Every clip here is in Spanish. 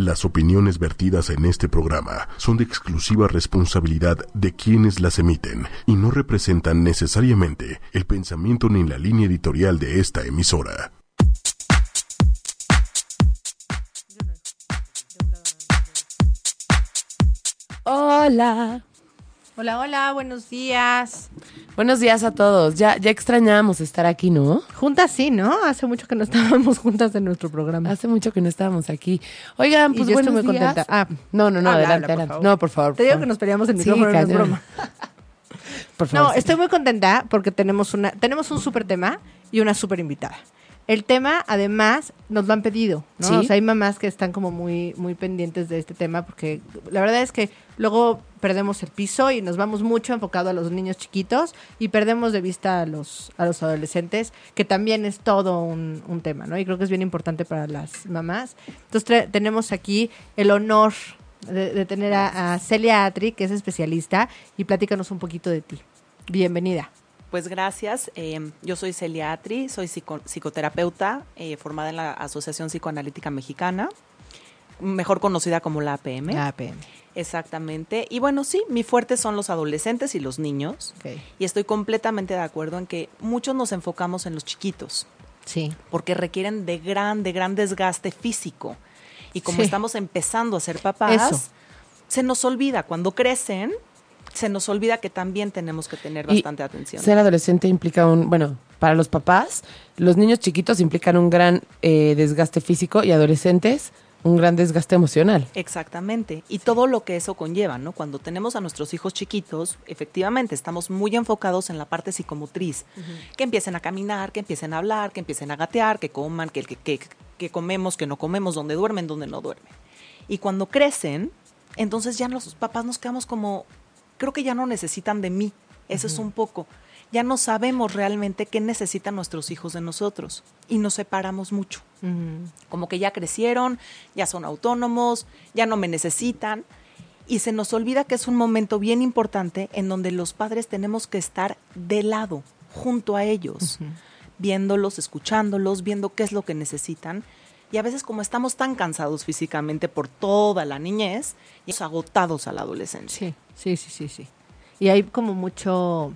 Las opiniones vertidas en este programa son de exclusiva responsabilidad de quienes las emiten y no representan necesariamente el pensamiento ni la línea editorial de esta emisora. Hola. Hola, hola, buenos días. Buenos días a todos. Ya, ya extrañábamos estar aquí, ¿no? Juntas sí, ¿no? Hace mucho que no estábamos juntas en nuestro programa. Hace mucho que no estábamos aquí. Oigan, Y pues yo buenos estoy muy días. contenta. Ah, no, no, no, habla, adelante, habla, por adelante. favor. No, por favor. Te por digo favor. que nos peleamos el Sí, micrófono, no es broma. Por favor. No, sí. estoy muy contenta porque tenemos una, tenemos un súper tema y una súper invitada. El tema, además, nos lo han pedido, ¿no? Sí. O sea, hay mamás que están como muy, muy pendientes de este tema porque la verdad es que luego perdemos el piso y nos vamos mucho enfocado a los niños chiquitos y perdemos de vista a los, a los adolescentes, que también es todo un, un tema, ¿no? Y creo que es bien importante para las mamás. Entonces tenemos aquí el honor de, de tener a, a Celia Atri, que es especialista, y platícanos un poquito de ti. Bienvenida. Pues gracias. Eh, yo soy Celia Atri, soy psico- psicoterapeuta eh, formada en la Asociación Psicoanalítica Mexicana, mejor conocida como la APM. La APM. Exactamente. Y bueno, sí, mi fuerte son los adolescentes y los niños. Y estoy completamente de acuerdo en que muchos nos enfocamos en los chiquitos, Sí. porque requieren de gran, de gran desgaste físico. Y como Sí. estamos empezando a ser papás, Eso. se nos olvida, cuando crecen, se nos olvida que también tenemos que tener Y bastante atención. Ser adolescente implica un, bueno, para los papás, los niños chiquitos implican un gran eh, desgaste físico y adolescentes un gran desgaste emocional. Exactamente. Y todo lo que eso conlleva, ¿no? Cuando tenemos a nuestros hijos chiquitos, efectivamente estamos muy enfocados en la parte psicomotriz. Que empiecen a caminar, que empiecen a hablar, que empiecen a gatear, que coman, que, que, que, que comemos, que no comemos, dónde duermen, dónde no duermen. Y cuando crecen, entonces ya los papás nos quedamos como, creo que ya no necesitan de mí. Eso es un poco. Ya no sabemos realmente qué necesitan nuestros hijos de nosotros. Y nos separamos mucho como que ya crecieron, ya son autónomos, ya no me necesitan. Y se nos olvida que es un momento bien importante en donde los padres tenemos que estar de lado, junto a ellos, viéndolos, escuchándolos, viendo qué es lo que necesitan. Y a veces como estamos tan cansados físicamente por toda la niñez, y agotados a la adolescencia. Sí, sí, sí, sí, sí. Y hay como mucho...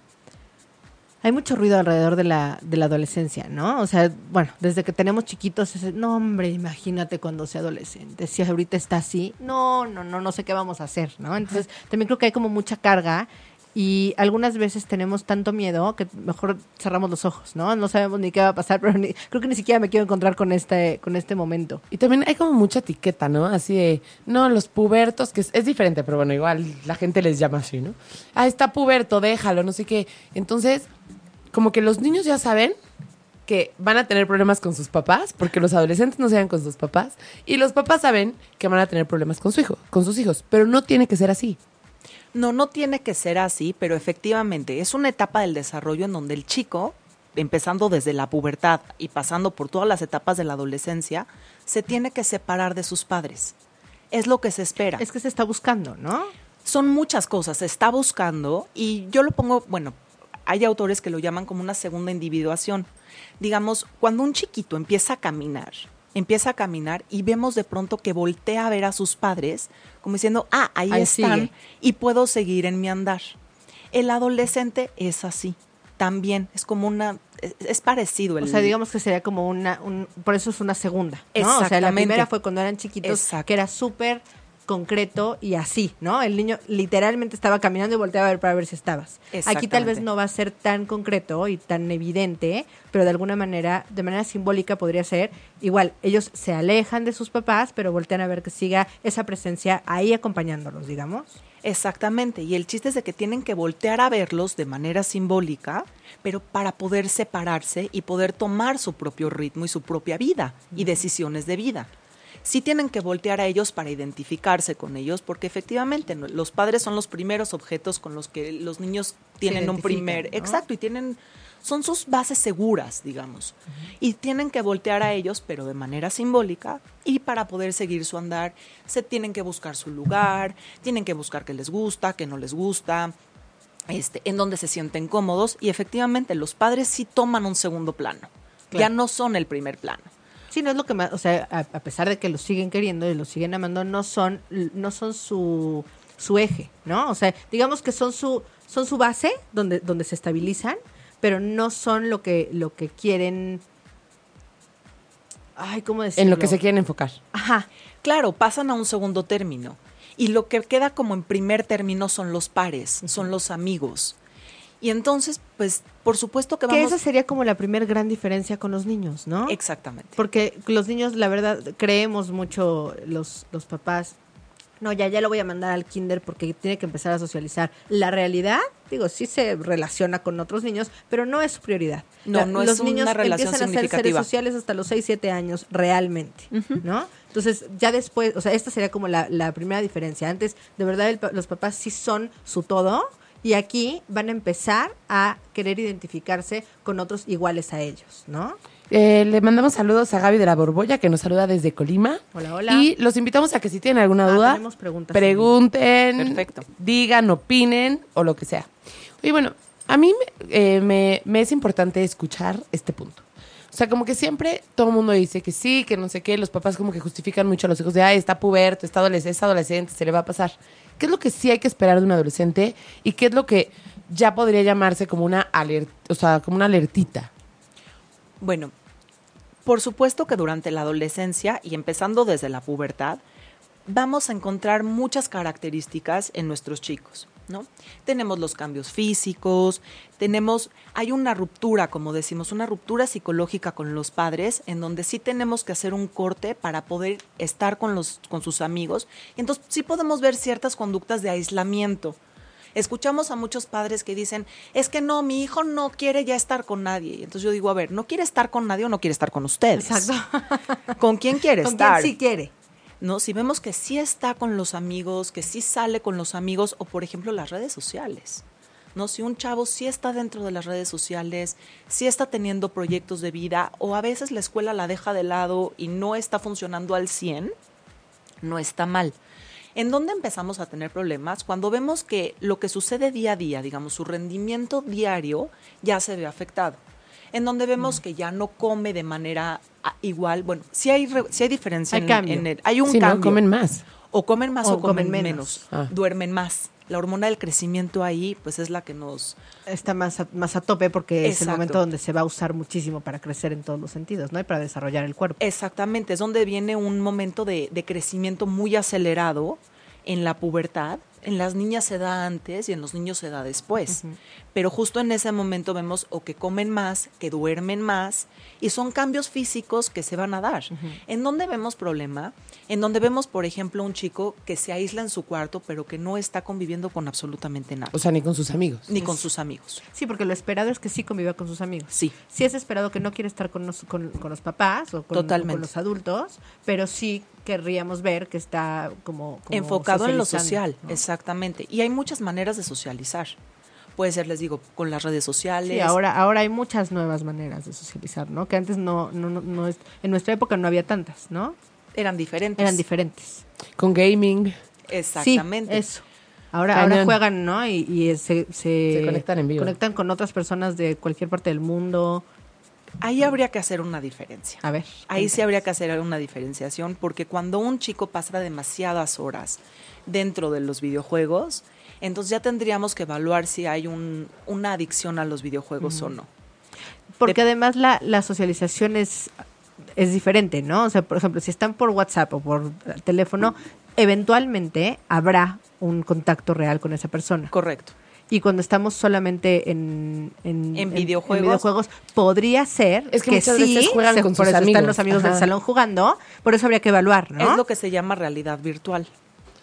Hay mucho ruido alrededor de la, de la adolescencia, ¿no? O sea, bueno, desde que tenemos chiquitos, es, no, hombre, imagínate cuando sea adolescente. Si ahorita está así, no, no, no, no sé qué vamos a hacer, ¿no? Entonces, también creo que hay como mucha carga y algunas veces tenemos tanto miedo que mejor cerramos los ojos, ¿no? No sabemos ni qué va a pasar, pero ni- creo que ni siquiera me quiero encontrar con este, con este momento. Y también hay como mucha etiqueta, ¿no? Así de, no, los pubertos, que es, es diferente, pero bueno, igual la gente les llama así, ¿no? Ah, está puberto, déjalo, no sé qué. Entonces, como que los niños ya saben que van a tener problemas con sus papás, porque los adolescentes no se dan con sus papás, y los papás saben que van a tener problemas con su hijo, con sus hijos, pero no tiene que ser así. No, no tiene que ser así, pero efectivamente es una etapa del desarrollo en donde el chico, empezando desde la pubertad y pasando por todas las etapas de la adolescencia, se tiene que separar de sus padres. Es lo que se espera. Es que se está buscando, ¿no? Son muchas cosas, se está buscando y yo lo pongo, bueno, hay autores que lo llaman como una segunda individuación. Digamos, cuando un chiquito empieza a caminar, empieza a caminar y vemos de pronto que voltea a ver a sus padres como diciendo, ah, ahí, Ahí están sigue. y puedo seguir en mi andar. El adolescente es así, también, es como una, es, es parecido. El, O sea, digamos que sería como una, un, por eso es una segunda, ¿no? O sea, la primera fue cuando eran chiquitos, Exacto. que era súper concreto y así, ¿no? El niño literalmente estaba caminando y volteaba a ver para ver si estabas. Aquí tal vez no va a ser tan concreto y tan evidente, pero de alguna manera, de manera simbólica podría ser, igual, ellos se alejan de sus papás, pero voltean a ver que siga esa presencia ahí acompañándolos, digamos. Exactamente, y el chiste es de que tienen que voltear a verlos de manera simbólica, pero para poder separarse y poder tomar su propio ritmo y su propia vida y decisiones de vida. Sí tienen que voltear a ellos para identificarse con ellos, porque efectivamente los padres son los primeros objetos con los que los niños tienen un primer, ¿no? exacto, y tienen son sus bases seguras, digamos. Y tienen que voltear a ellos, pero de manera simbólica, y para poder seguir su andar, se tienen que buscar su lugar, tienen que buscar qué les gusta, qué no les gusta, este, en donde se sienten cómodos, y efectivamente los padres sí toman un segundo plano, ya no son el primer plano. Sí, no es lo que más, o sea, a, a pesar de que los siguen queriendo y los siguen amando, no son, no son su, su eje, ¿no? O sea, digamos que son su, son su base donde, donde se estabilizan, pero no son lo que, lo que quieren. Ay, ¿cómo decirlo? En lo que se quieren enfocar. Ajá. Claro, pasan a un segundo término. Y lo que queda como en primer término son los pares, son los amigos. Y entonces, pues, por supuesto que Que vamos... esa sería como la primer gran diferencia con los niños, ¿no? Exactamente. Porque los niños, la verdad, creemos mucho los, los papás. No, ya, ya lo voy a mandar al kinder porque tiene que empezar a socializar. La realidad, digo, sí se relaciona con otros niños, pero no es su prioridad. No, La- no es los una niños relación empiezan a ser seres sociales hasta los 6, 7 años, realmente, ¿no? Entonces, ya después, o sea, esta sería como la, la primera diferencia. Antes, de verdad, el los papás sí son su todo y aquí van a empezar a querer identificarse con otros iguales a ellos, ¿no? Eh, le mandamos saludos a Gaby de la Borbolla, que nos saluda desde Colima. Hola, hola. Y los invitamos a que si tienen alguna Ah, duda, preguntas pregunten, Perfecto. digan, opinen o lo que sea. Y bueno, a mí me, eh, me- me es importante escuchar este punto. O sea, como que siempre todo el mundo dice que sí, que no sé qué, los papás como que justifican mucho a los hijos de, ay, está puberto, está adolescente, es adolescente, se le va a pasar. ¿Qué es lo que sí hay que esperar de un adolescente y qué es lo que ya podría llamarse como una alerta, o sea, como una alertita? Bueno, por supuesto que durante la adolescencia y empezando desde la pubertad, vamos a encontrar muchas características en nuestros chicos, ¿no? Tenemos los cambios físicos, tenemos, hay una ruptura, como decimos, una ruptura psicológica con los padres, en donde sí tenemos que hacer un corte para poder estar con los, con sus amigos. Y entonces sí podemos ver ciertas conductas de aislamiento. Escuchamos a muchos padres que dicen, es que no, mi hijo no quiere ya estar con nadie. Y entonces yo digo, a ver, ¿no quiere estar con nadie o no quiere estar con ustedes? Exacto. ¿Con quién quiere ¿Con estar? quién sí quiere? ¿No? Si vemos que sí está con los amigos, que sí sale con los amigos, o por ejemplo las redes sociales. ¿no? Si un chavo sí está dentro de las redes sociales, sí está teniendo proyectos de vida, o a veces la escuela la deja de lado y no está funcionando al 100, no está mal. ¿En dónde empezamos a tener problemas? Cuando vemos que lo que sucede día a día, digamos, su rendimiento diario ya se ve afectado. En donde vemos que ya no come de manera ah, igual. Bueno, sí hay, re- sí hay diferencia. Hay en- cambio. en el- hay un Sí, ¿no? cambio. Comen más. O comen más O o, comen, comen menos. menos. Ah. Duermen más. La hormona del crecimiento ahí, pues es la que nos... Está más a, más a tope porque es el momento donde se va a usar muchísimo para crecer en todos los sentidos, ¿no? Y para desarrollar el cuerpo. Exactamente, es donde viene un momento de, de crecimiento muy acelerado en la pubertad. En las niñas se da antes y en los niños se da después. Pero justo en ese momento vemos o que comen más, que duermen más, y son cambios físicos que se van a dar. ¿En dónde vemos problema? En donde vemos, por ejemplo, un chico que se aísla en su cuarto, pero que no está conviviendo con absolutamente nada, O sea, ni con sus amigos. ni con sus amigos. Sí, porque lo esperado es que sí conviva con sus amigos. Sí. Sí es esperado que no quiere estar con los, con, con los papás o con, Totalmente. con los adultos, pero sí querríamos ver que está como, como enfocado en lo social, ¿no? exactamente. Y hay muchas maneras de socializar. Puede ser, les digo, con las redes sociales. Sí, ahora, ahora hay muchas nuevas maneras de socializar, ¿no? Que antes no, no, no, no es, en nuestra época no había tantas, ¿no? eran diferentes. Eran diferentes. Con gaming. Exactamente. Sí, eso. Ahora, ahora juegan, ¿no? Y, y se, se, Se conectan en vivo. conectan con otras personas de cualquier parte del mundo. Ahí habría que hacer una diferencia. A ver. Ahí sí habría que hacer una diferenciación porque cuando un chico pasa demasiadas horas dentro de los videojuegos, entonces ya tendríamos que evaluar si hay un, una adicción a los videojuegos o no. Porque de- además la, la socialización es, es diferente, ¿no? O sea, por ejemplo, si están por WhatsApp o por teléfono, eventualmente habrá un contacto real con esa persona. Correcto. Y cuando estamos solamente en, en, En videojuegos. videojuegos, podría ser Es que muchas sí, veces juegan se- con por sus eso amigos. están los amigos del salón jugando, por eso habría que evaluar, ¿no? Es lo que se llama realidad virtual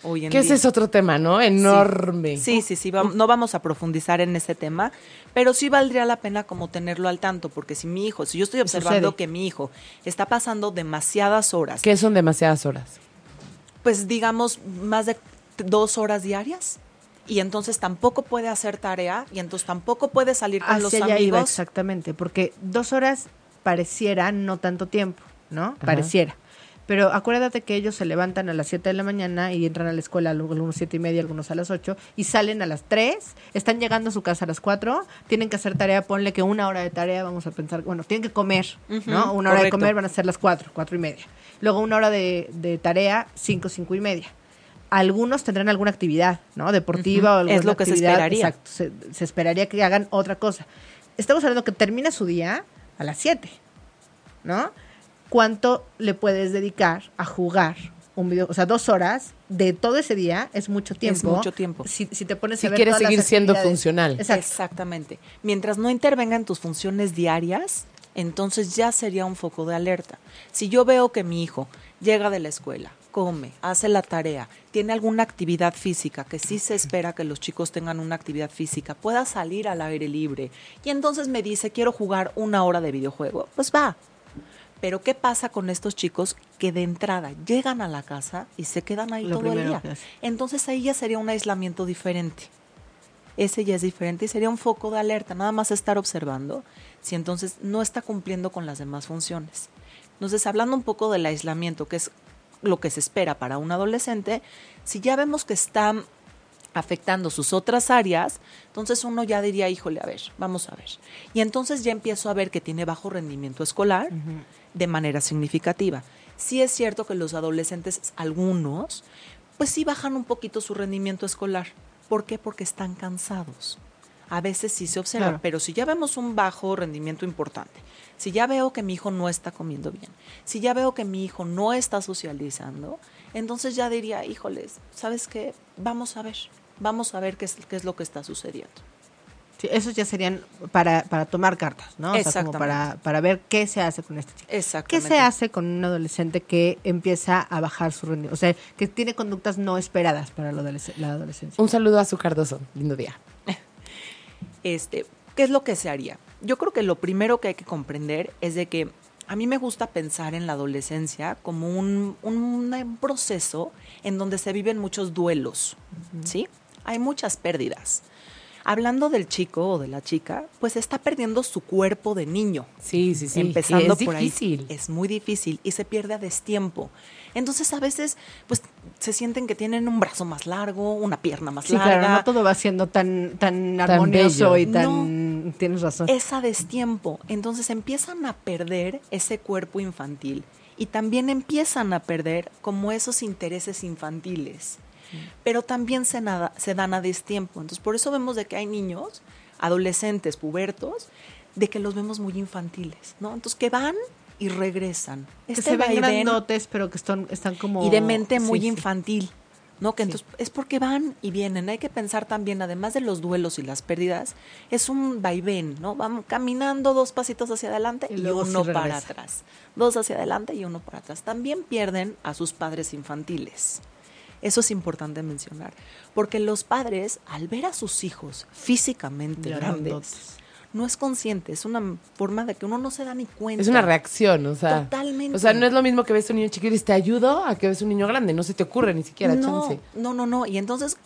hoy en Que día. ese es otro tema, ¿no? Enorme. Sí, sí, sí, no vamos a profundizar en ese tema, pero sí valdría la pena como tenerlo al tanto, porque si mi hijo, si yo estoy observando Sucede. que mi hijo está pasando demasiadas horas, Que son demasiadas horas. pues digamos más de dos horas diarias, y entonces tampoco puede hacer tarea, y entonces tampoco puede salir con los allá iba amigos. exactamente, porque dos horas pareciera no tanto tiempo, ¿no? Pareciera. Pero acuérdate que ellos se levantan a las 7 de la mañana y entran a la escuela algunos siete y media, algunos a las 8 y salen a las 3, están llegando a su casa a las 4, tienen que hacer tarea, ponle que una hora de tarea, vamos a pensar, bueno, tienen que comer, ¿no? Una hora de comer van a ser las 4, 4 y media. Luego una hora de, de tarea, 5, 5 y media. Algunos tendrán alguna actividad, ¿no? Deportiva Ujú. o alguna Es lo que se actividad, esperaría. Exacto, se, se esperaría que hagan otra cosa. Estamos hablando que termina su día a las 7, ¿no? ¿Cuánto le puedes dedicar a jugar un video? O sea, dos horas de todo ese día es mucho tiempo. mucho tiempo. Si, si te pones Si a ver quieres todas las seguir siendo funcional. Exacto. Exactamente. Mientras no intervenga en tus funciones diarias, entonces ya sería un foco de alerta. Si yo veo que mi hijo llega de la escuela, come, hace la tarea, tiene alguna actividad física, que sí se espera que los chicos tengan una actividad física, pueda salir al aire libre, y entonces me dice, quiero jugar una hora de videojuego, pues va. Pero ¿qué pasa con estos chicos que de entrada llegan a la casa y se quedan ahí Lo todo el día? Entonces ahí ya sería un aislamiento diferente ese ya es diferente y sería un foco de alerta, nada más estar observando si entonces no está cumpliendo con las demás funciones. Entonces, hablando un poco del aislamiento, que es lo que se espera para un adolescente, si ya vemos que está afectando sus otras áreas, entonces uno ya diría, híjole, a ver, vamos a ver. Y entonces ya empiezo a ver que tiene bajo rendimiento escolar de manera significativa. Sí es cierto que los adolescentes, algunos, pues sí bajan un poquito su rendimiento escolar. ¿Por qué? Porque están cansados. A veces sí se observa, Claro. pero si ya vemos un bajo rendimiento importante, si ya veo que mi hijo no está comiendo bien, si ya veo que mi hijo no está socializando, entonces ya diría, híjoles, ¿sabes qué? Vamos a ver, vamos a ver qué es, qué es lo que está sucediendo. Sí, esos ya serían para, para tomar cartas, ¿no? O sea, como para, para ver qué se hace con este chico. ¿Qué Exactamente. se hace con un adolescente que empieza a bajar su rendimiento? O sea, que tiene conductas no esperadas para la, adolesc- la adolescencia. Un saludo a su Cardoso. Lindo día. este, ¿qué es lo que se haría? Yo creo que lo primero que hay que comprender es de que a mí me gusta pensar en la adolescencia como un, un- un proceso en donde se viven muchos duelos, ¿sí? Hay muchas pérdidas. Hablando del chico o de la chica, pues está perdiendo su cuerpo de niño. Sí, sí, sí. Empezando es por difícil. ahí. Es muy difícil y se pierde a destiempo. Entonces a veces pues se sienten que tienen un brazo más largo, una pierna más Sí, larga. claro, no todo va siendo tan, tan armonioso bello. y tan... Tienes razón. es a destiempo. Entonces empiezan a perder ese cuerpo infantil y también empiezan a perder como esos intereses infantiles. Pero también se, nada- se dan a destiempo. Entonces por eso vemos de que hay niños, adolescentes, pubertos, de que los vemos muy infantiles, ¿no? Entonces que van y regresan. que Este se ven grandotes, pero que están, están como... y de mente muy sí. infantil. ¿no? Que Sí. entonces es porque van y vienen. Hay que pensar también, además de los duelos y las pérdidas, es un vaivén, ¿no? Van caminando dos pasitos hacia adelante Y y, uno para atrás. Dos hacia adelante y uno para atrás. También pierden a sus padres infantiles. Eso es importante mencionar. Porque los padres, al ver a sus hijos físicamente Ya grandes, grandotes. no es consciente. Es una forma de que uno no se da ni cuenta. Es una reacción, o sea. Totalmente. O sea, no es lo mismo que ves un niño chiquito y te ayudo a que ves un niño grande. No se te ocurre ni siquiera no, chance. No, no, no. Y entonces,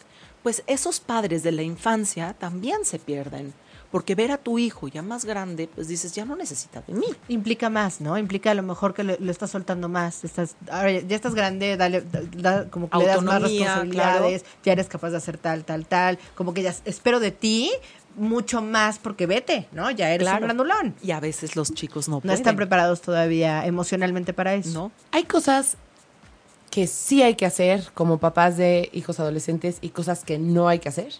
pues esos padres de la infancia también se pierden. Porque ver a tu hijo ya más grande, pues dices, ya no necesita de mí. Implica más, ¿no? Implica a lo mejor que lo, lo estás soltando más. Estás, ahora ya estás grande, dale, da- da- como que le das más responsabilidades, ya eres capaz de hacer tal, tal, tal. Como que ya espero de ti mucho más porque vete, ¿no? Ya eres un grandulón. Y a veces los chicos no, No pueden. están preparados todavía emocionalmente para eso. No. Hay cosas que sí hay que hacer como papás de hijos adolescentes y cosas que no hay que hacer.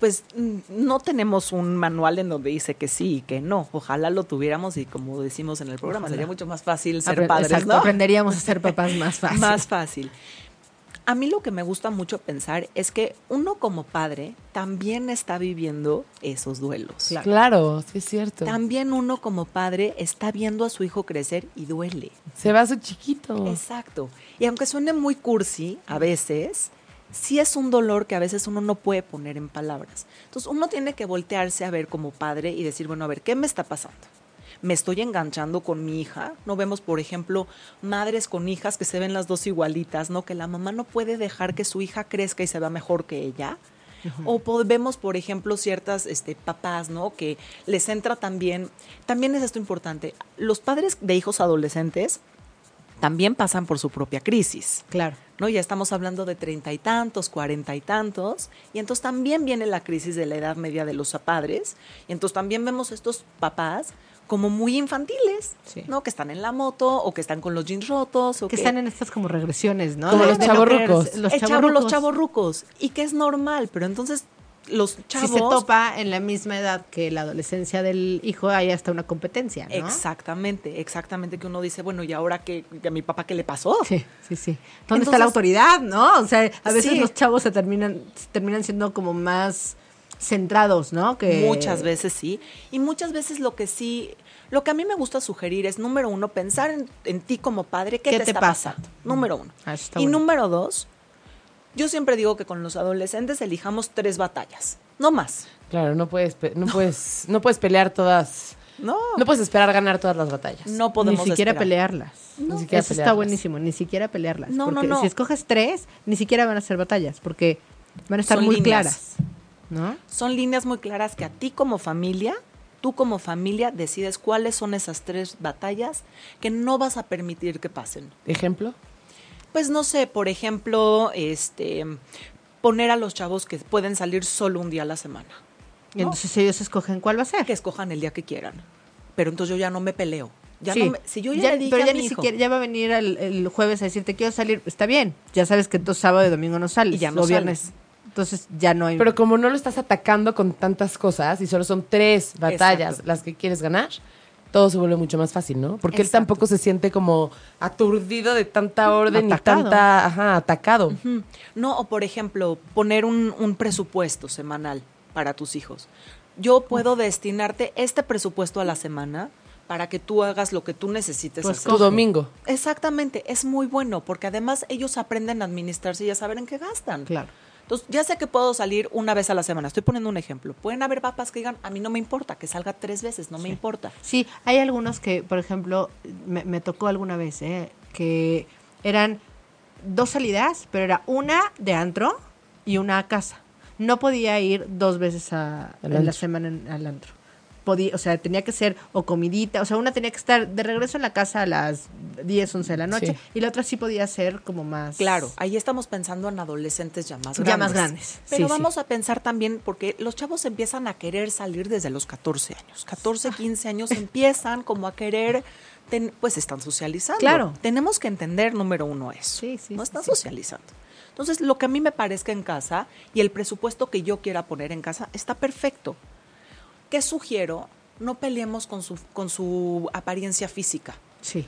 Pues mm, no tenemos un manual en donde dice que sí y que no. Ojalá lo tuviéramos y como decimos en el programa, Ojalá. sería mucho más fácil ser Apre- padres, exacto, ¿no? Aprenderíamos a ser papás más fácil. Más fácil. A mí lo que me gusta mucho pensar es que uno como padre también está viviendo esos duelos. Claro. Claro, sí es cierto. También uno como padre está viendo a su hijo crecer y duele. Se va su chiquito. Exacto. Y aunque suene muy cursi a veces, sí es un dolor que a veces uno no puede poner en palabras. Entonces uno tiene que voltearse a ver como padre y decir, bueno, a ver, ¿qué me está pasando? Me estoy enganchando con mi hija. No vemos, por ejemplo, madres con hijas que se ven las dos igualitas, ¿no? Que la mamá no puede dejar que su hija crezca y se vea mejor que ella. O vemos, por ejemplo, ciertas este, papás, ¿no? Que les entra también, también es esto importante, los padres de hijos adolescentes también pasan por su propia crisis. Claro. ¿no? Ya estamos hablando de treinta y tantos, cuarenta y tantos, y entonces también viene la crisis de la edad media de los padres, y entonces también vemos estos papás como muy infantiles, Sí. ¿no? Que están en la moto o que están con los jeans rotos o Que que, están en estas como regresiones, ¿no? Como De- los chavorrucos. Los Eh, chavo- chavorrucos. los chavorrucos, y que es normal, pero entonces los Si chavos se topa en la misma edad que la adolescencia del hijo, hay hasta una competencia, ¿no? Exactamente, exactamente que uno dice, bueno, ¿y ahora qué, a mi papá qué le pasó? Sí, sí, sí. ¿Dónde está la autoridad, no? O sea, a veces Sí. los chavos se terminan, se terminan siendo como más centrados, ¿no? Que Muchas veces sí. Y muchas veces lo que sí, lo que a mí me gusta sugerir es, número uno, pensar en, en ti como padre, ¿qué, ¿Qué te, te está pasa? pasando? Número uno. Ah, y bueno. número dos, yo siempre digo que con los adolescentes elijamos tres batallas, no más. Claro, no puedes, no puedes, no puedes pelear todas, No, no puedes esperar ganar todas las batallas. no podemos ni siquiera esperar. pelearlas. Ni siquiera Eso está buenísimo, ni siquiera pelearlas. No, no, porque no. si escoges tres, ni siquiera van a ser batallas, porque van a estar Son muy líneas. claras, ¿no? Son líneas muy claras que a ti como familia, tú como familia decides cuáles son esas tres batallas que no vas a permitir que pasen. ¿Ejemplo? Pues no sé, por ejemplo, este poner a los chavos que pueden salir solo un día a la semana. Y ¿no? entonces ellos escogen cuál va a ser. que escojan el día que quieran. Pero entonces yo ya no me peleo. Ya Sí. no me- si yo ya, le dije pero a ya mi ni hijo, siquiera, ya va a venir el, el jueves a decirte quiero salir, está bien, ya sabes que entonces sábado y domingo no sales, Y ya no o viernes, sales. entonces ya no hay... Pero como no lo estás atacando con tantas cosas y solo son tres batallas Exacto. las que quieres ganar, todo se vuelve mucho más fácil, ¿no? Porque él tampoco se siente como aturdido de tanta orden Atacado. y tanta, ajá, atacado. No, o por ejemplo, poner un, un presupuesto semanal para tus hijos. Yo puedo destinarte este presupuesto a la semana para que tú hagas lo que tú necesites Pues hacer. Tu domingo. Exactamente, es muy bueno porque además ellos aprenden a administrarse y a saber en qué gastan. Claro. Entonces, ya sé que puedo salir una vez a la semana. Estoy poniendo un ejemplo. Pueden haber papás que digan, a mí no me importa, que salga tres veces, no me importa. Sí, hay algunos que, por ejemplo, me, me tocó alguna vez, ¿eh? que eran dos salidas, pero era una de antro y una a casa. No podía ir dos veces a, la semana en- al antro. Podía, o sea, tenía que ser o comidita, o sea, una tenía que estar de regreso en la casa a las 10, 11 de la noche Sí. y la otra sí podía ser como más... Claro, ahí estamos pensando en adolescentes ya más grandes. Ya más grandes, Pero sí, vamos a pensar también, porque los chavos empiezan a querer salir desde los 14 años. 14, 15 años empiezan como a querer, ten- pues están socializando. Claro. Tenemos que entender, número uno, eso. Sí, sí, No están sí. socializando. Entonces, lo que a mí me parezca en casa y el presupuesto que yo quiera poner en casa está perfecto. ¿Qué sugiero? No peleemos con su, con su apariencia física. Sí.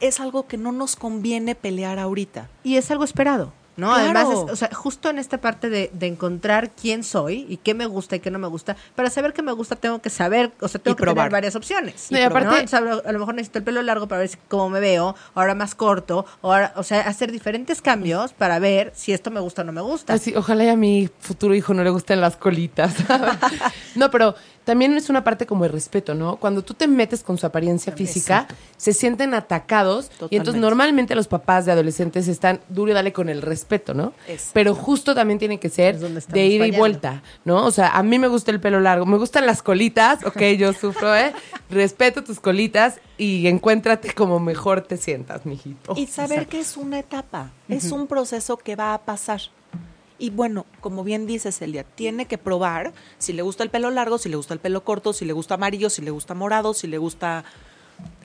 Es algo que no nos conviene pelear ahorita. Y es algo esperado, ¿no? Claro. Además, es, o sea, justo en esta parte de, de encontrar quién soy y qué me gusta y qué no me gusta, para saber qué me gusta tengo que saber, o sea, tengo Y que probar. tener varias opciones. No, y aparte- a, lo, a lo mejor necesito el pelo largo para ver cómo me veo, ahora más corto, ahora, o sea, hacer diferentes cambios para ver si esto me gusta o no me gusta. Así, ojalá y a mi futuro hijo no le gusten las colitas. no, pero también es una parte como el respeto, ¿no? Cuando tú te metes con su apariencia física, se sienten atacados y entonces normalmente los papás de adolescentes están duro y dale con el respeto, ¿no? Exacto. Pero justo también tiene que ser de ida y vuelta, ¿no? O sea, a mí me gusta el pelo largo, me gustan las colitas, ok, yo sufro, ¿eh? Respeto tus colitas y encuéntrate como mejor te sientas, mijito. y saber que es una etapa, es un proceso que va a pasar. Y bueno, como bien dice Celia, tiene que probar si le gusta el pelo largo, si le gusta el pelo corto, si le gusta amarillo, si le gusta morado, si le gusta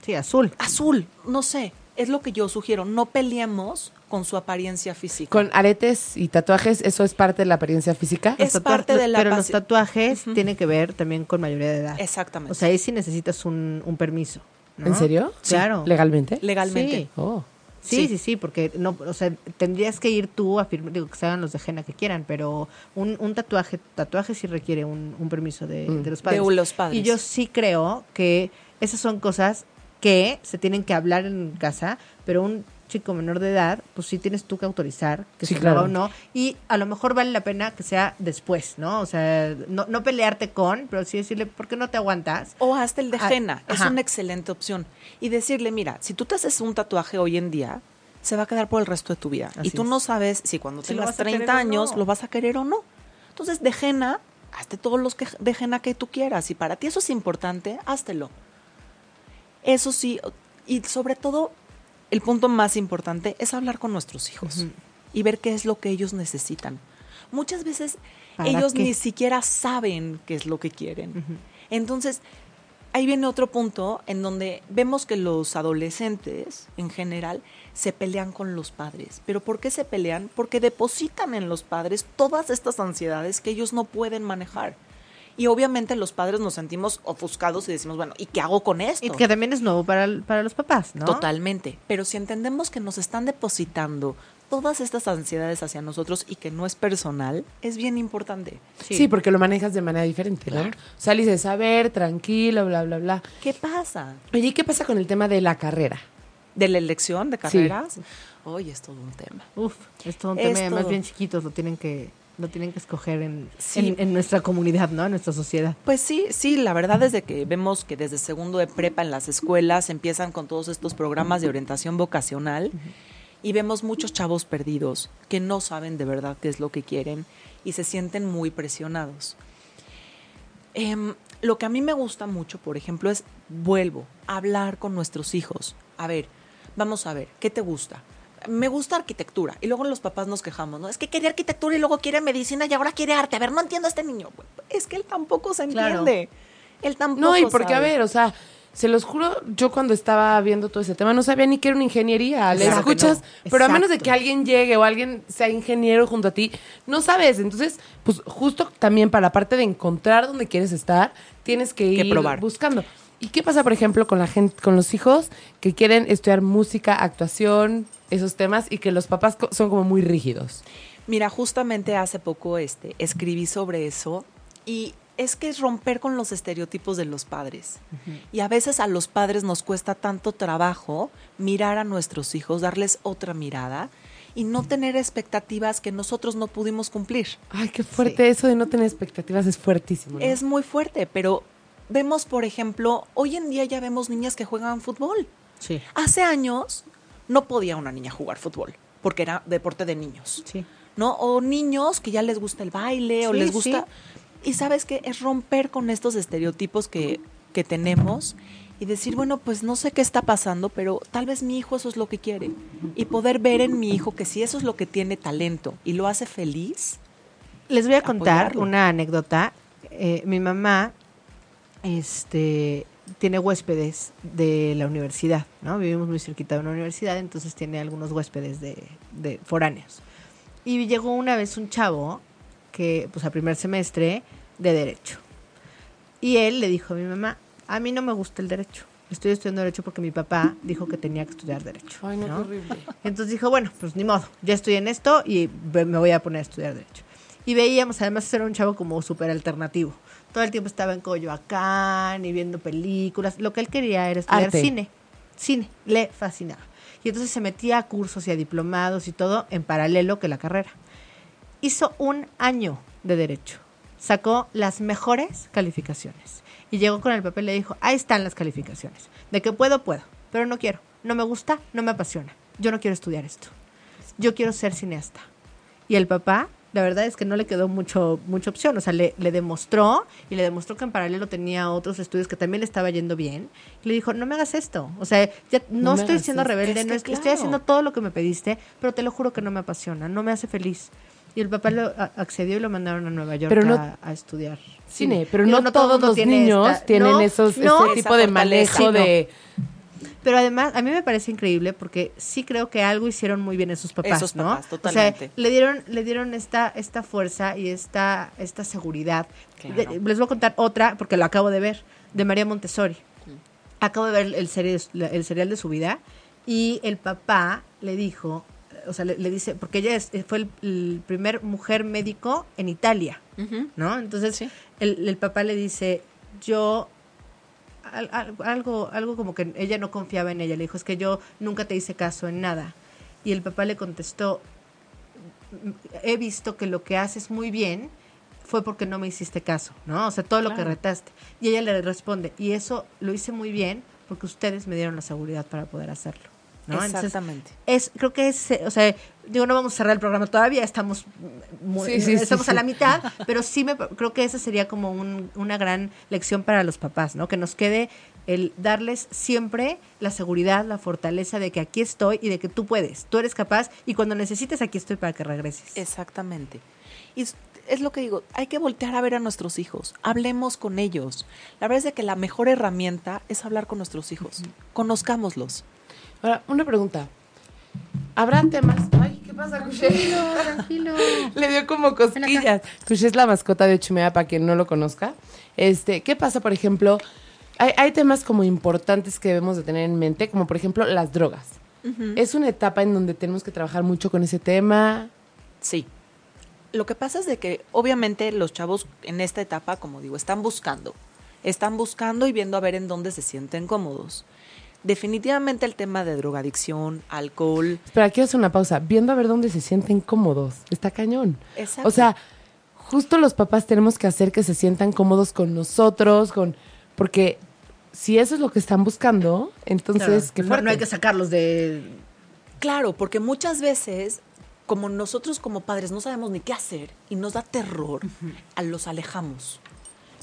Sí, azul. azul, no sé. Es lo que yo sugiero, no peleemos con su apariencia física. Con aretes y tatuajes, ¿eso es parte de la apariencia física? Es Los parte de la Pero los tatuajes tienen que ver también con mayoría de edad. Exactamente. O sea, ahí sí necesitas un, un permiso. ¿no? ¿En serio? Claro. ¿Legalmente? Legalmente. Sí. Oh. Sí, Sí. sí, sí, porque no, o sea, tendrías que ir tú a firmar, digo, que se hagan los de Jena que quieran, pero un, un tatuaje, tatuaje sí requiere un, un permiso de, Mm. de los padres. De los padres. Y yo sí creo que esas son cosas que se tienen que hablar en casa, pero un chico menor de edad, pues sí tienes tú que autorizar que Sí, se claro. o no. Y a lo mejor vale la pena que sea después, ¿no? O sea, no, no pelearte con, pero sí decirle, ¿por qué no te aguantas? O hasta el de Ah, henna, es ajá. una excelente opción. Y decirle, mira, si tú te haces un tatuaje hoy en día, se va a quedar por el resto de tu vida. Así y tú es. no sabes si cuando Si tengas vas a querer 30 o años no. lo vas a querer o no. Entonces, de henna, hazte todos los que, de henna que tú quieras. Si para ti eso es importante, háztelo. Eso sí, y sobre todo, el punto más importante es hablar con nuestros hijos y ver qué es lo que ellos necesitan. Muchas veces ¿Para ellos qué? ni siquiera saben qué es lo que quieren. Entonces, ahí viene otro punto en donde vemos que los adolescentes en general se pelean con los padres. ¿Pero por qué se pelean? Porque depositan en los padres todas estas ansiedades que ellos no pueden manejar. Y obviamente los padres nos sentimos ofuscados y decimos, bueno, ¿y qué hago con esto? Y que también es nuevo para, para los papás, ¿no? Totalmente. Pero si entendemos que nos están depositando todas estas ansiedades hacia nosotros y que no es personal, es bien importante. Sí. porque lo manejas de manera diferente, ¿no? Claro. O sea, le dices, a ver, tranquilo, bla, bla, bla. ¿Qué pasa? Oye, ¿y qué pasa con el tema de la carrera? ¿De la elección de carreras? Hoy es todo un tema. Uf, es todo un Es tema, además bien chiquitos lo tienen que lo tienen que escoger en, Sí. en, en nuestra comunidad, ¿no? En nuestra sociedad. Pues sí, sí, la verdad es de que vemos que desde segundo de prepa en las escuelas empiezan con todos estos programas de orientación vocacional y vemos muchos chavos perdidos que no saben de verdad qué es lo que quieren y se sienten muy presionados. Em, lo que a mí me gusta mucho, por ejemplo, es, vuelvo, a hablar con nuestros hijos. A ver, vamos a ver, ¿qué te gusta? Me gusta arquitectura. Y luego los papás nos quejamos, ¿no? Es que quería arquitectura y luego quiere medicina y ahora quiere arte. A ver, no entiendo a este niño. Es que él tampoco se Claro. entiende. Él tampoco No, y porque, a ver, o sea, se los juro, yo cuando estaba viendo todo ese tema no sabía ni que era una ingeniería. Le Claro escuchas, no. pero a menos de que alguien llegue o alguien sea ingeniero junto a ti, no sabes. Entonces, pues justo también para la parte de encontrar dónde quieres estar, tienes que ir probar. buscando. ¿Y qué pasa, por ejemplo, con la gente, con los hijos que quieren estudiar música, actuación, esos temas y que los papás son como muy rígidos? Mira, justamente hace poco este, escribí sobre eso y es que es romper con los estereotipos de los padres. Y a veces a los padres nos cuesta tanto trabajo mirar a nuestros hijos, darles otra mirada y no tener expectativas que nosotros no pudimos cumplir. Ay, qué fuerte eso de no tener expectativas, es fuertísimo. ¿no? Es muy fuerte, pero vemos, por ejemplo, hoy en día ya vemos niñas que juegan fútbol. Sí. Hace años no podía una niña jugar fútbol porque era deporte de niños. Sí. ¿no? O niños que ya les gusta el baile o les gusta... Y sabes que es romper con estos estereotipos que, que tenemos y decir, bueno, pues no sé qué está pasando, pero tal vez mi hijo eso es lo que quiere. Y poder ver en mi hijo que si eso es lo que tiene talento y lo hace feliz, Les voy a contar Apoyarlo. una anécdota. Eh, mi mamá este, tiene huéspedes de la universidad, ¿no? Vivimos muy cerquita de una universidad, entonces tiene algunos huéspedes de, de foráneos. Y llegó una vez un chavo que, pues, a primer semestre de Derecho. Y él le dijo a mi mamá, a mí no me gusta el Derecho. Estoy estudiando Derecho porque mi papá dijo que tenía que estudiar Derecho. Ay, no, ¿no? horrible. Entonces dijo, bueno, pues ni modo, ya estoy en esto y me voy a poner a estudiar Derecho. Y veíamos, además era un chavo como súper alternativo. Todo el tiempo estaba en Coyoacán y viendo películas. Lo que él quería era estudiar Arte. cine. Cine, le fascinaba. Y entonces se metía a cursos y a diplomados y todo en paralelo que la carrera. Hizo un año de Derecho. Sacó las mejores calificaciones. Y llegó con el papel y le dijo, ahí están las calificaciones. De que puedo, puedo. Pero no quiero. No me gusta, no me apasiona. Yo no quiero estudiar esto. Yo quiero ser cineasta. Y el papá, la verdad es que no le quedó mucho, mucha opción. O sea, le, le demostró y le demostró que en paralelo tenía otros estudios que también le estaba yendo bien. Y le dijo, no me hagas esto. O sea, ya no, estoy siendo rebelde, Es no que estoy claro. haciendo todo lo que me pediste, pero te lo juro que no me apasiona, no me hace feliz. Y el papá lo accedió y lo mandaron a Nueva York Pero no- a, a estudiar Cine, pero no, todos los tiene niños esta- tienen no, esos, no. ese tipo de fortaleza. manejo Sí, no. de... Pero además, a mí me parece increíble porque sí creo que algo hicieron muy bien esos papás, Esos ¿no? papás, O totalmente. sea, le dieron, le dieron esta, esta fuerza y esta, esta seguridad. Claro. De- les voy a contar otra, porque lo acabo de ver, de María Montessori. Acabo de ver el, serie, el serial de su vida y el papá le dijo, o sea, le, le dice, porque ella es- fue el, el primer mujer médico en Italia. ¿no? Entonces Sí. el, el papá le dice, yo algo, algo como que ella no confiaba en ella, le dijo, es que yo nunca te hice caso en nada. Y el papá le contestó, he visto que lo que haces muy bien fue porque no me hiciste caso, ¿no? O sea, todo lo que retaste. Y ella le responde, y eso lo hice muy bien porque ustedes me dieron la seguridad para poder hacerlo. ¿No? Entonces, Exactamente. es creo que es eh, o sea digo no vamos a cerrar el programa todavía estamos muy- Sí, sí, sí, estamos a la mitad pero sí me creo que esa sería como un- una gran lección para los papás no que nos quede el darles siempre la seguridad, la fortaleza de que aquí estoy y de que tú puedes, tú eres capaz y cuando necesites aquí estoy para que regreses. Exactamente. Y es, lo que digo, hay que voltear a ver a nuestros hijos, hablemos con ellos. La verdad es de que la mejor herramienta es hablar con nuestros hijos, conozcámoslos. Ahora, una pregunta. ¿Habrá temas? Ay, ¿qué pasa, Cuché? Tranquilo. Le dio como cosquillas. Cuché es la mascota de Ochumea, para quien no lo conozca. Este, ¿qué pasa, por ejemplo? Hay, hay temas como importantes que debemos de tener en mente, como por ejemplo las drogas. Es una etapa en donde tenemos que trabajar mucho con ese tema. Sí. Lo que pasa es de que obviamente los chavos en esta etapa, como digo, están buscando. Están buscando y viendo a ver en dónde se sienten cómodos. Definitivamente el tema de drogadicción, alcohol, Espera, quiero hacer una pausa. Viendo a ver dónde se sienten cómodos. Está cañón. Exacto. O sea, justo los papás tenemos que hacer que se sientan cómodos con nosotros, con porque si eso es lo que están buscando, entonces qué no, fuerte. no hay que sacarlos de... Claro, porque muchas veces, como nosotros como padres no sabemos ni qué hacer y nos da terror, a los alejamos.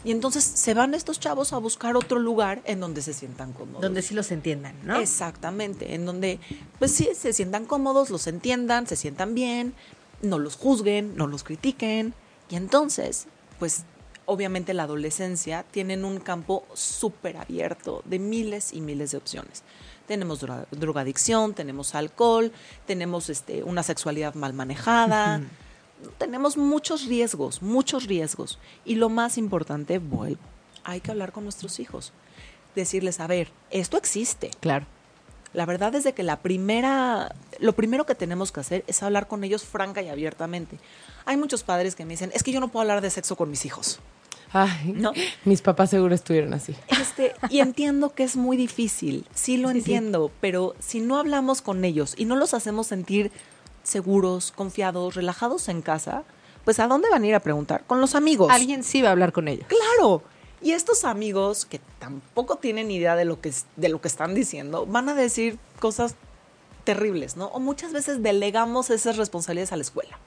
Y entonces se van estos chavos a buscar otro lugar en donde se sientan cómodos. Donde sí los entiendan, ¿no? Exactamente, en donde pues sí, se sientan cómodos, los entiendan, se sientan bien, no los juzguen, no los critiquen. Y entonces, pues obviamente la adolescencia tienen un campo súper abierto de miles y miles de opciones. Tenemos dro- drogadicción, tenemos alcohol, tenemos este, una sexualidad mal manejada, tenemos muchos riesgos, muchos riesgos. Y lo más importante, vuelvo, hay que hablar con nuestros hijos. Decirles, a ver, esto existe. Claro. La verdad es de que la primera, lo primero que tenemos que hacer es hablar con ellos franca y abiertamente. Hay muchos padres que me dicen, es que yo no puedo hablar de sexo con mis hijos. Ay, No. mis papás seguro estuvieron así. Este, y entiendo que es muy difícil, sí lo Sí, sí. entiendo, pero si no hablamos con ellos y no los hacemos sentir seguros, confiados, relajados en casa, pues ¿a dónde van a ir a preguntar? Con los amigos. Alguien sí va a hablar con ellos. Claro. Y estos amigos que tampoco tienen idea de lo que de lo que están diciendo, van a decir cosas terribles, ¿no? O muchas veces delegamos esas responsabilidades a la escuela.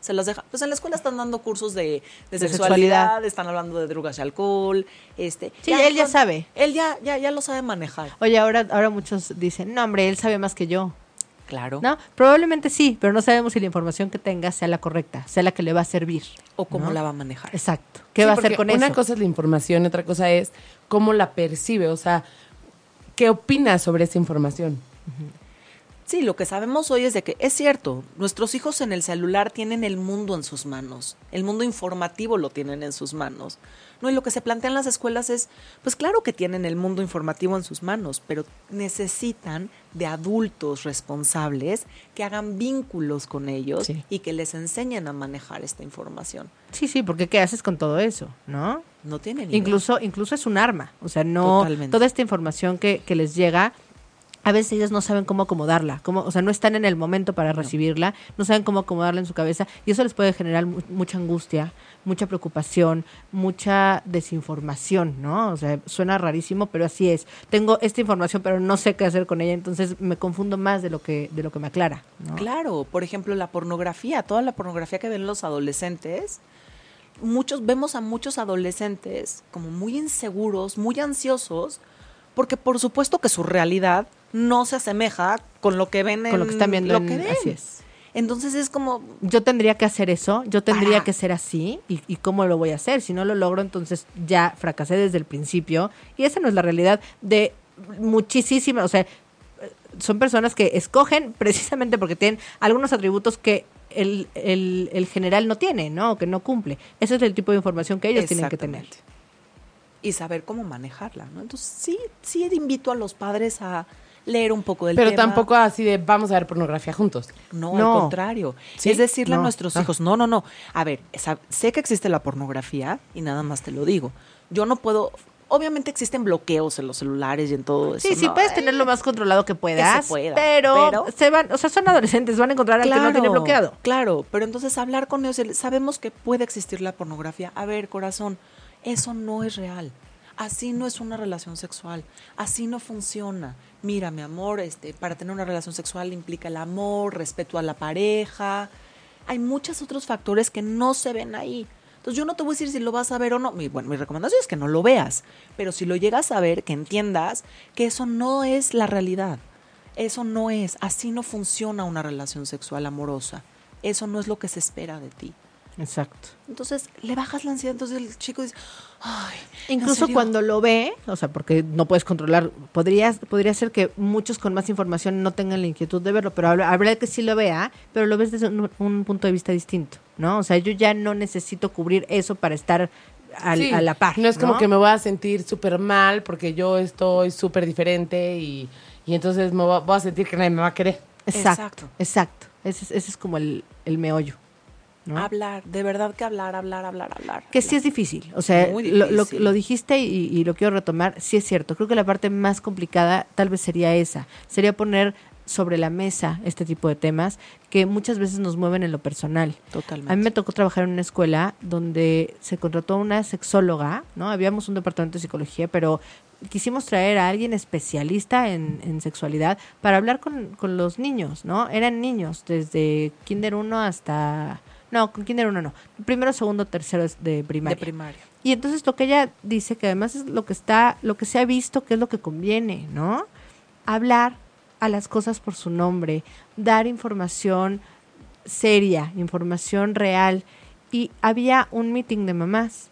Se las deja. Pues en la escuela están dando cursos de, de De sexualidad, sexualidad. están hablando de drogas y alcohol. Este, Sí, él ya sabe. Él ya, ya, ya lo sabe manejar. Oye, ahora, ahora muchos dicen, no, hombre, él sabe más que yo. Claro. No, probablemente sí, pero no sabemos si la información que tenga sea la correcta, sea la que le va a servir. O cómo ¿no? la va a manejar. Exacto. ¿Qué Sí, va a hacer con una eso? cosa es la información, otra cosa es cómo la percibe, o sea, ¿qué opinas sobre esa información? Sí, lo que sabemos hoy es de que es cierto, nuestros hijos en el celular tienen el mundo en sus manos, el mundo informativo lo tienen en sus manos. No, y lo que se plantea en las escuelas es, pues claro que tienen el mundo informativo en sus manos, pero necesitan de adultos responsables que hagan vínculos con ellos Sí. y que les enseñen a manejar esta información. Sí, sí, porque ¿qué haces con todo eso? ¿No? No tienen. Incluso, incluso es un arma. O sea, no. Totalmente. Toda esta información que, que les llega. A veces ellos no saben cómo acomodarla, cómo, o sea, no están en el momento para recibirla, no saben cómo acomodarla en su cabeza y eso les puede generar mu- mucha angustia, mucha preocupación, mucha desinformación, ¿no? O sea, suena rarísimo, pero así es. Tengo esta información, pero no sé qué hacer con ella, entonces me confundo más de lo que de lo que me aclara, ¿no? Claro, por ejemplo, la pornografía, toda la pornografía que ven los adolescentes, muchos vemos a muchos adolescentes como muy inseguros, muy ansiosos, porque por supuesto que su realidad no se asemeja con lo que ven en Con lo que están viendo lo en- que ven. así es. Entonces es como yo tendría que hacer eso, yo tendría Para. que ser así, y, y cómo lo voy a hacer. Si no lo logro, entonces ya fracasé desde el principio. Y esa no es la realidad de muchísimas, o sea, son personas que escogen precisamente porque tienen algunos atributos que el, el, el general no tiene, ¿no? O que no cumple. Ese es el tipo de información que ellos tienen que tener. Y saber cómo manejarla, ¿no? Entonces sí, sí invito a los padres a leer un poco del Pero tema. tampoco así de vamos a ver pornografía juntos. No, No. al contrario. ¿Sí? Es decirle No. a nuestros Ah. hijos, no, no, no. A ver, sé que existe la pornografía y nada más te lo digo. Yo no puedo... Obviamente existen bloqueos en los celulares y en todo eso. Sí, sí, ¿no? puedes tener lo más controlado que puedas, pueda, pero, pero- se van, o sea, son adolescentes, van a encontrar al que no tiene bloqueado. Claro, pero entonces hablar con ellos, el- sabemos que puede existir la pornografía. A ver, corazón, eso no es real. Así no es una relación sexual. Así no funciona. Mira, mi amor, este, para tener una relación sexual implica el amor, respeto a la pareja. Hay muchos otros factores que no se ven ahí. Entonces yo no te voy a decir si lo vas a ver o no. Mi, bueno, mi recomendación es que no lo veas, pero si lo llegas a ver, que entiendas que eso no es la realidad. Eso no es, así no funciona una relación sexual amorosa. Eso no es lo que se espera de ti. Exacto. Entonces le bajas la ansiedad, entonces el chico dice, ay, ¿en Incluso serio?". cuando lo ve, o sea, porque no puedes controlar, podría, podría ser que muchos con más información no tengan la inquietud de verlo, pero habrá, que sí lo vea, pero lo ves desde un, un punto de vista distinto, ¿no? O sea, yo ya no necesito cubrir eso para estar al- Sí, a la par. No es como que me voy a sentir súper mal porque yo estoy súper diferente y, y entonces me voy, voy a sentir que nadie me va a querer. Exacto, Exacto. exacto. Ese, es- ese es como el, el meollo. ¿No? Hablar, de verdad que hablar, hablar, hablar, hablar. Que sí es difícil, o sea, lo, lo- difícil. lo dijiste y, y lo quiero retomar, sí es cierto, creo que la parte más complicada tal vez sería esa, sería poner sobre la mesa este tipo de temas que muchas veces nos mueven en lo personal. Totalmente. A mí me tocó trabajar en una escuela donde se contrató una sexóloga, ¿no? Habíamos un departamento de psicología, pero quisimos traer a alguien especialista en, en sexualidad para hablar con, con los niños, ¿no? Eran niños, desde kinder 1 hasta... No, con kinder 1 no. Primero, segundo, tercero es de primaria. De primaria. Y entonces lo que ella dice, que además es lo que está, lo que se ha visto que es lo que conviene, ¿no? Hablar a las cosas por su nombre, dar información seria, información real. Y había un meeting de mamás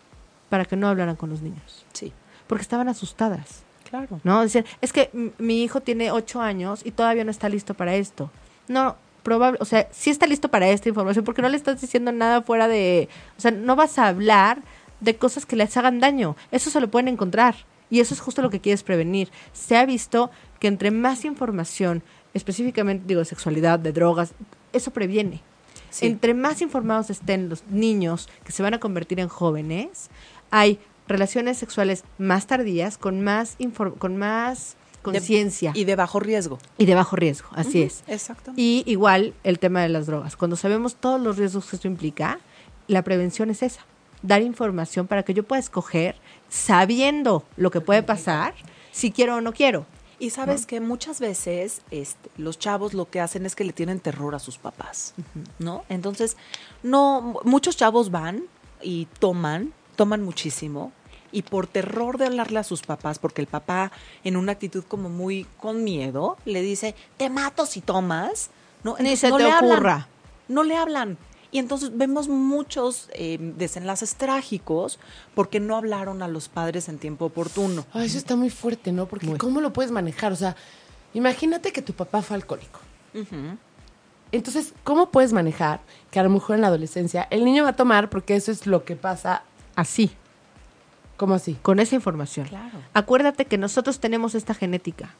para que no hablaran con los niños, Sí, porque estaban asustadas, claro. ¿no? Decir, es que mi hijo tiene ocho años y todavía no está listo para esto. No, probable, o sea, sí está listo para esta información, porque no le estás diciendo nada fuera de, o sea, no vas a hablar de cosas que les hagan daño. Eso se lo pueden encontrar. Y eso es justo lo que quieres prevenir. Se ha visto que entre más información, específicamente digo sexualidad, de drogas, eso previene. Sí. Entre más informados estén los niños que se van a convertir en jóvenes, hay relaciones sexuales más tardías, con más con más conciencia Y de bajo riesgo. y de bajo riesgo, así es. Exactamente. Y igual el tema de las drogas. Cuando sabemos todos los riesgos que esto implica, la prevención es esa. Dar información para que yo pueda escoger, sabiendo lo que puede pasar, si quiero o no quiero. Y sabes que muchas veces este, los chavos lo que hacen es que le tienen terror a sus papás, ¿no? Entonces, no, muchos chavos van y toman, toman muchísimo, y por terror de hablarle a sus papás, porque el papá en una actitud como muy con miedo, le dice, te mato si tomas, ¿no? Ni se no te le hablan. ocurra. no le hablan. Y entonces vemos muchos eh, desenlaces trágicos porque no hablaron a los padres en tiempo oportuno. Ay, eso está muy fuerte, ¿no? Porque ¿cómo lo puedes manejar? O sea, imagínate que tu papá fue alcohólico. Entonces, ¿cómo puedes manejar que a lo mejor en la adolescencia el niño va a tomar porque eso es lo que pasa? Así, ¿Cómo así? con esa información. Claro. Acuérdate que nosotros tenemos esta genética.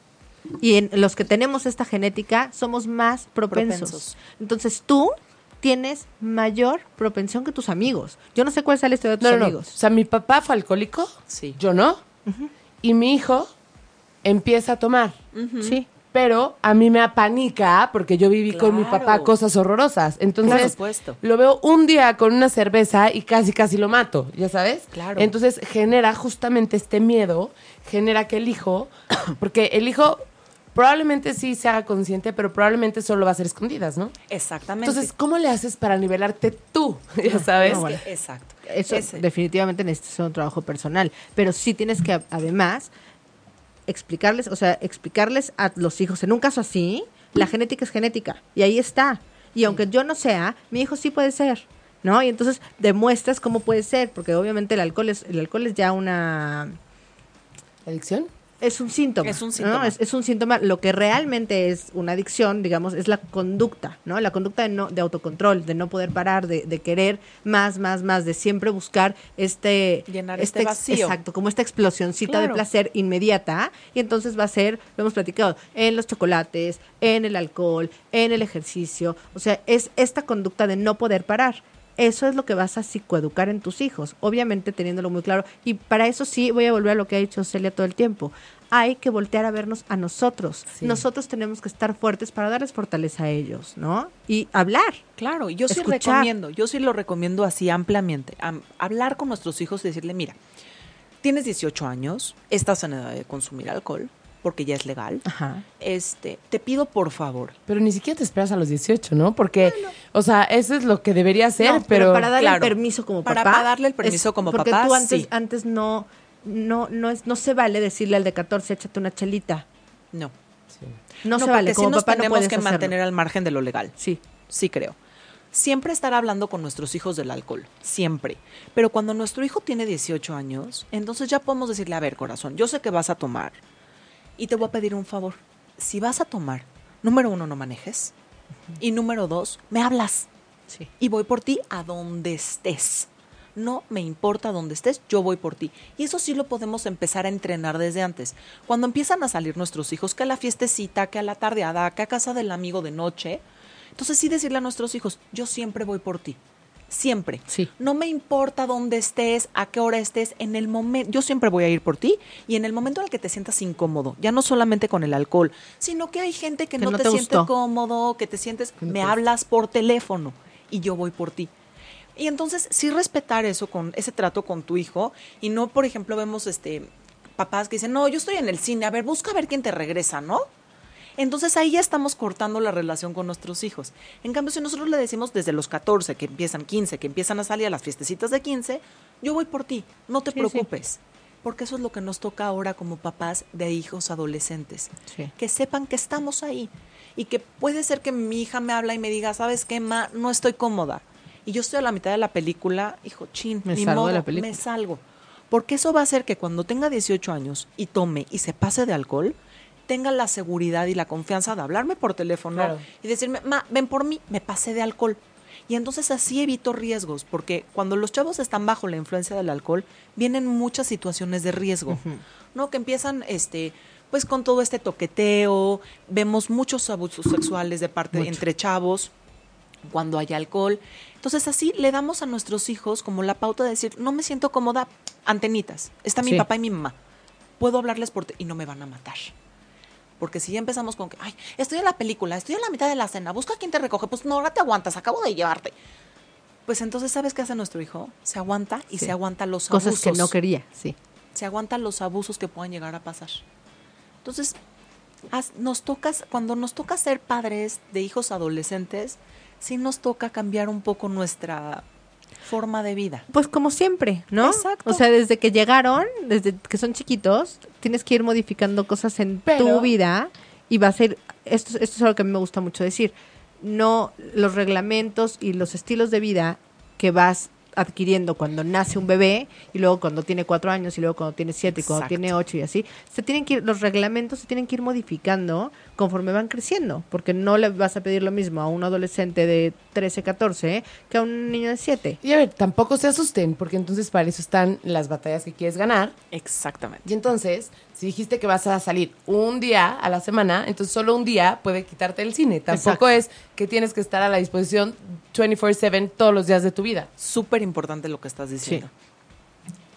Y en los que tenemos esta genética somos más propensos. Propensos. Entonces tú tienes mayor propensión que tus amigos. Yo no sé cuál es la historia de tus No, no, no. O amigos. sea, mi papá fue alcohólico, Sí. yo no. Y mi hijo empieza a tomar. Sí. Pero a mí me apanica porque yo viví con mi papá cosas horrorosas. Entonces, Por supuesto. lo veo un día con una cerveza y casi, casi lo mato, ¿ya sabes? Claro. Entonces genera justamente este miedo, genera que el hijo, porque el hijo probablemente sí se haga consciente, pero probablemente solo va a ser escondidas, ¿no? Exactamente. Entonces, ¿cómo le haces para nivelarte tú? Ya sabes. Es No, bueno. exacto. Eso Ese. definitivamente necesitas hacer un trabajo personal. Pero sí tienes que, además, explicarles, o sea, explicarles a los hijos, en un caso así, la genética es genética. Y ahí está. Y aunque yo no sea, mi hijo sí puede ser. ¿No? Y entonces demuestras cómo puede ser, porque obviamente el alcohol es, el alcohol es ya una ¿Adicción? Es un síntoma. Es un ¿no? síntoma. Es, es un síntoma. Lo que realmente es una adicción, digamos, es la conducta, ¿no? La conducta de, no, de autocontrol, de no poder parar, de, de querer más, más, más, de siempre buscar este... Llenar este ex- vacío. Exacto, como esta explosioncita de Claro. placer inmediata. Y entonces va a ser, lo hemos platicado, en los chocolates, en el alcohol, en el ejercicio. O sea, es esta conducta de no poder parar. Eso es lo que vas a psicoeducar en tus hijos, obviamente teniéndolo muy claro. Y para eso sí voy a volver a lo que ha dicho Celia todo el tiempo. Hay que voltear a vernos a nosotros. Sí. Nosotros tenemos que estar fuertes para darles fortaleza a ellos, ¿no? Y hablar. Claro, yo sí Escuchar. recomiendo, yo sí lo recomiendo así ampliamente. am- hablar con nuestros hijos y decirle, mira, tienes 18 años, estás en edad de consumir alcohol, porque ya es legal. Ajá. Este, te pido por favor. Pero ni siquiera te esperas a los 18, ¿no? Porque, o sea, eso es lo que debería ser, No, pero... para darle claro. el permiso como Para- papá. para darle el permiso como porque papá, tú antes, sí. antes no, no, no, es, no se vale decirle al de 14, échate una chelita. No. No, se porque vale, sí como nos papá tenemos que hacerlo. mantener al margen de lo legal. Sí. Sí creo. Siempre estar hablando con nuestros hijos del alcohol, siempre. Pero cuando nuestro hijo tiene 18 años, entonces ya podemos decirle, a ver, corazón, yo sé que vas a tomar y te voy a pedir un favor. Si vas a tomar, número uno, no manejes. Y número dos, me hablas Sí. y voy por ti a donde estés. No me importa dónde estés, yo voy por ti. Y eso sí lo podemos empezar a entrenar desde antes. Cuando empiezan a salir nuestros hijos, que a la fiestecita, que a la tardeada, que a casa del amigo de noche, entonces sí decirle a nuestros hijos, yo siempre voy por ti. Siempre. Sí. No me importa dónde estés, a qué hora estés, en el momento, yo siempre voy a ir por ti y en el momento en el que te sientas incómodo, ya no solamente con el alcohol, sino que hay gente que, Que no, no te, te siente cómodo, que te sientes, no me te hablas por teléfono y yo voy por ti. Y entonces sí respetar eso con ese trato con tu hijo y no, por ejemplo, vemos este papás que dicen, "No, yo estoy en el cine, a ver, busca a ver quién te regresa, ¿no?" Entonces ahí ya estamos cortando la relación con nuestros hijos. En cambio, si nosotros le decimos desde los 14, que empiezan 15, que empiezan a salir a las fiestecitas de 15, yo voy por ti, no te Sí, sí. preocupes. Porque eso es lo que nos toca ahora como papás de hijos adolescentes. Sí. Que sepan que estamos ahí. Y que puede ser que mi hija me habla y me diga, ¿sabes qué, ma? No estoy cómoda. Y yo estoy a la mitad de la película, hijo, chin, Me ni salgo de modo, la película. me salgo. Porque eso va a hacer que cuando tenga 18 años y tome y se pase de alcohol, tenga la seguridad y la confianza de hablarme por teléfono Claro. y decirme, ma, ven por mí, me pasé de alcohol. Y entonces así evito riesgos, porque cuando los chavos están bajo la influencia del alcohol, vienen muchas situaciones de riesgo, ¿no? Que empiezan, este, pues con todo este toqueteo, vemos muchos abusos sexuales de parte Mucho. entre chavos cuando hay alcohol. Entonces así le damos a nuestros hijos como la pauta de decir, no me siento cómoda, antenitas, está mi Sí. papá y mi mamá, puedo hablarles por te- y no me van a matar. Porque si ya empezamos con que, ay, estoy en la película, estoy en la mitad de la cena, busca a quien te recoge, pues no, ahora te aguantas, acabo de llevarte. Pues entonces, ¿sabes qué hace nuestro hijo? Se aguanta y Sí. se aguanta los Cosas abusos. que no quería, sí. Se aguanta los abusos que puedan llegar a pasar. Entonces, nos toca, cuando nos toca ser padres de hijos adolescentes, sí nos toca cambiar un poco nuestra forma de vida. Pues como siempre, ¿no? Exacto. O sea, desde que llegaron, desde que son chiquitos, tienes que ir modificando cosas en Pero- tu vida y va a ser, esto, esto es algo que a mí me gusta mucho decir, no los reglamentos y los estilos de vida que vas adquiriendo cuando nace un bebé y luego cuando tiene cuatro años y luego cuando tiene siete y cuando tiene ocho y así, se tienen que ir, los reglamentos se tienen que ir modificando conforme van creciendo, porque no le vas a pedir lo mismo a un adolescente de 13, 14 que a un niño de 7. Y a ver, tampoco se asusten, porque entonces para eso están las batallas que quieres ganar. Exactamente. Y entonces, si dijiste que vas a salir un día a la semana, entonces solo un día puede quitarte el cine. Tampoco Exacto. es que tienes que estar a la disposición 24/7 todos los días de tu vida. Súper importante lo que estás diciendo.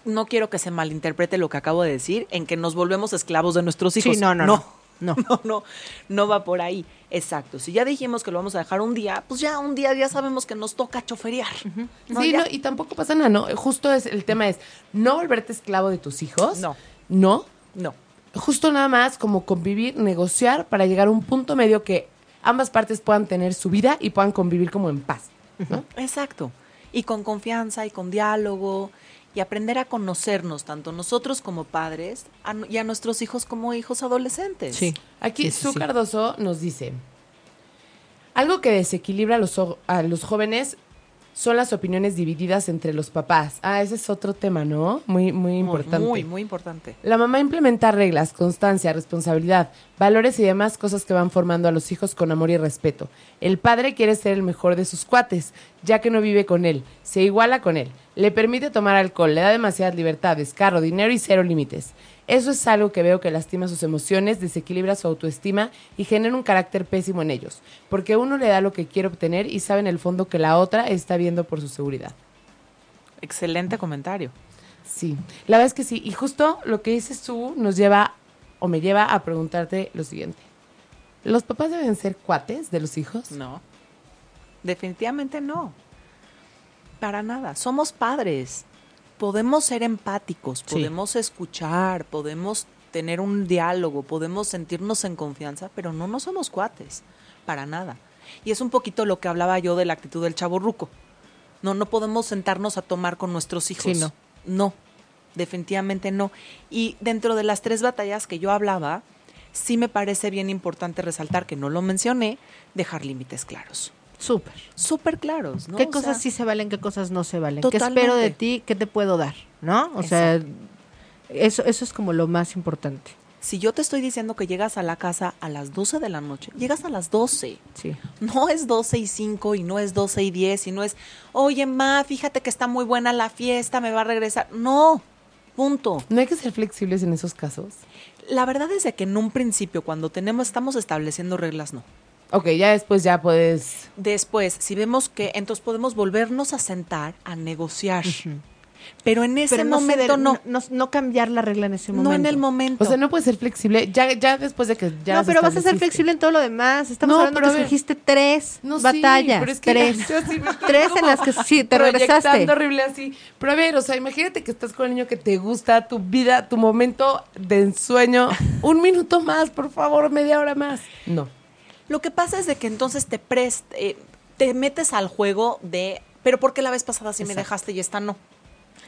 No quiero que se malinterprete lo que acabo de decir en que nos volvemos esclavos de nuestros hijos. Sí, no, no, no. no. No, no, no va por ahí. Exacto. Si ya dijimos que lo vamos a dejar un día, pues ya un día ya sabemos que nos toca choferear. ¿no? sí, no, y tampoco pasa nada, ¿no? Justo es el tema es no volverte esclavo de tus hijos. No. No. No. Justo nada más como convivir, negociar para llegar a un punto medio que ambas partes puedan tener su vida y puedan convivir como en paz. ¿no? Exacto. Y con confianza y con diálogo y aprender a conocernos, tanto nosotros como padres a y a nuestros hijos como hijos adolescentes. Sí. Aquí Sí, sí, Su sí. Cardoso nos dice, algo que desequilibra a los, a los jóvenes son las opiniones divididas entre los papás. Ah, ese es otro tema, ¿no? Muy, muy importante. Muy, muy importante. La mamá implementa reglas, constancia, responsabilidad, valores y demás cosas que van formando a los hijos con amor y respeto. El padre quiere ser el mejor de sus cuates, ya que no vive con él, se iguala con él, le permite tomar alcohol, le da demasiadas libertades, carro, dinero y cero límites. Eso es algo que veo que lastima sus emociones, desequilibra su autoestima y genera un carácter pésimo en ellos, porque uno le da lo que quiere obtener y sabe en el fondo que la otra está viendo por su seguridad. Excelente comentario. Sí, la verdad es que sí. Y justo lo que dices tú nos lleva o me lleva a preguntarte lo siguiente. ¿Los papás deben ser cuates de los hijos? No. Definitivamente no. Para nada. Somos padres. Podemos ser empáticos, Sí. podemos escuchar, podemos tener un diálogo, podemos sentirnos en confianza, pero no, no somos cuates, para nada. Y es un poquito lo que hablaba yo de la actitud del chavo ruco. No, no podemos sentarnos a tomar con nuestros hijos. Sí, no. No, definitivamente no. Y dentro de las tres batallas que yo hablaba, sí me parece bien importante resaltar que no lo mencioné, dejar límites claros. Súper. Súper claros, ¿no? ¿Qué O cosas sea, sí se valen, qué cosas no se valen? Totalmente. ¿Qué espero de ti? ¿Qué te puedo dar? ¿No? O sea, eso, eso es como lo más importante. Si yo te estoy diciendo que llegas a la casa a las 12 de la noche, llegas a las 12. Sí. No es 12 y 5 y no es 12 y 10 y no es, oye, ma, fíjate que está muy buena la fiesta, me va a regresar. No, punto. No hay que ser flexibles en esos casos. La verdad es de que en un principio, cuando tenemos, estamos estableciendo reglas, no. Ok, ya después ya puedes... Después, si vemos que, entonces podemos volvernos a sentar a negociar. Pero en ese Pero no, momento ceder- no. no. no cambiar la regla en ese momento. No en el momento. O sea, no puedes ser flexible ya, ya después de que ya no, pero vas a ser flexible en todo lo demás. Estamos No, hablando pero que escogiste tres No, sí, batallas. pero es que tres. yo sí me estoy tres en las que sí, te regresaste. horrible así. Pero a ver, o sea, imagínate que estás con el niño que te gusta, tu vida, tu momento de ensueño. Un minuto más, por favor, media hora más. No. Lo que pasa es de que entonces te prest, eh, te metes al juego de, pero ¿por qué la vez pasada sí me dejaste y esta no?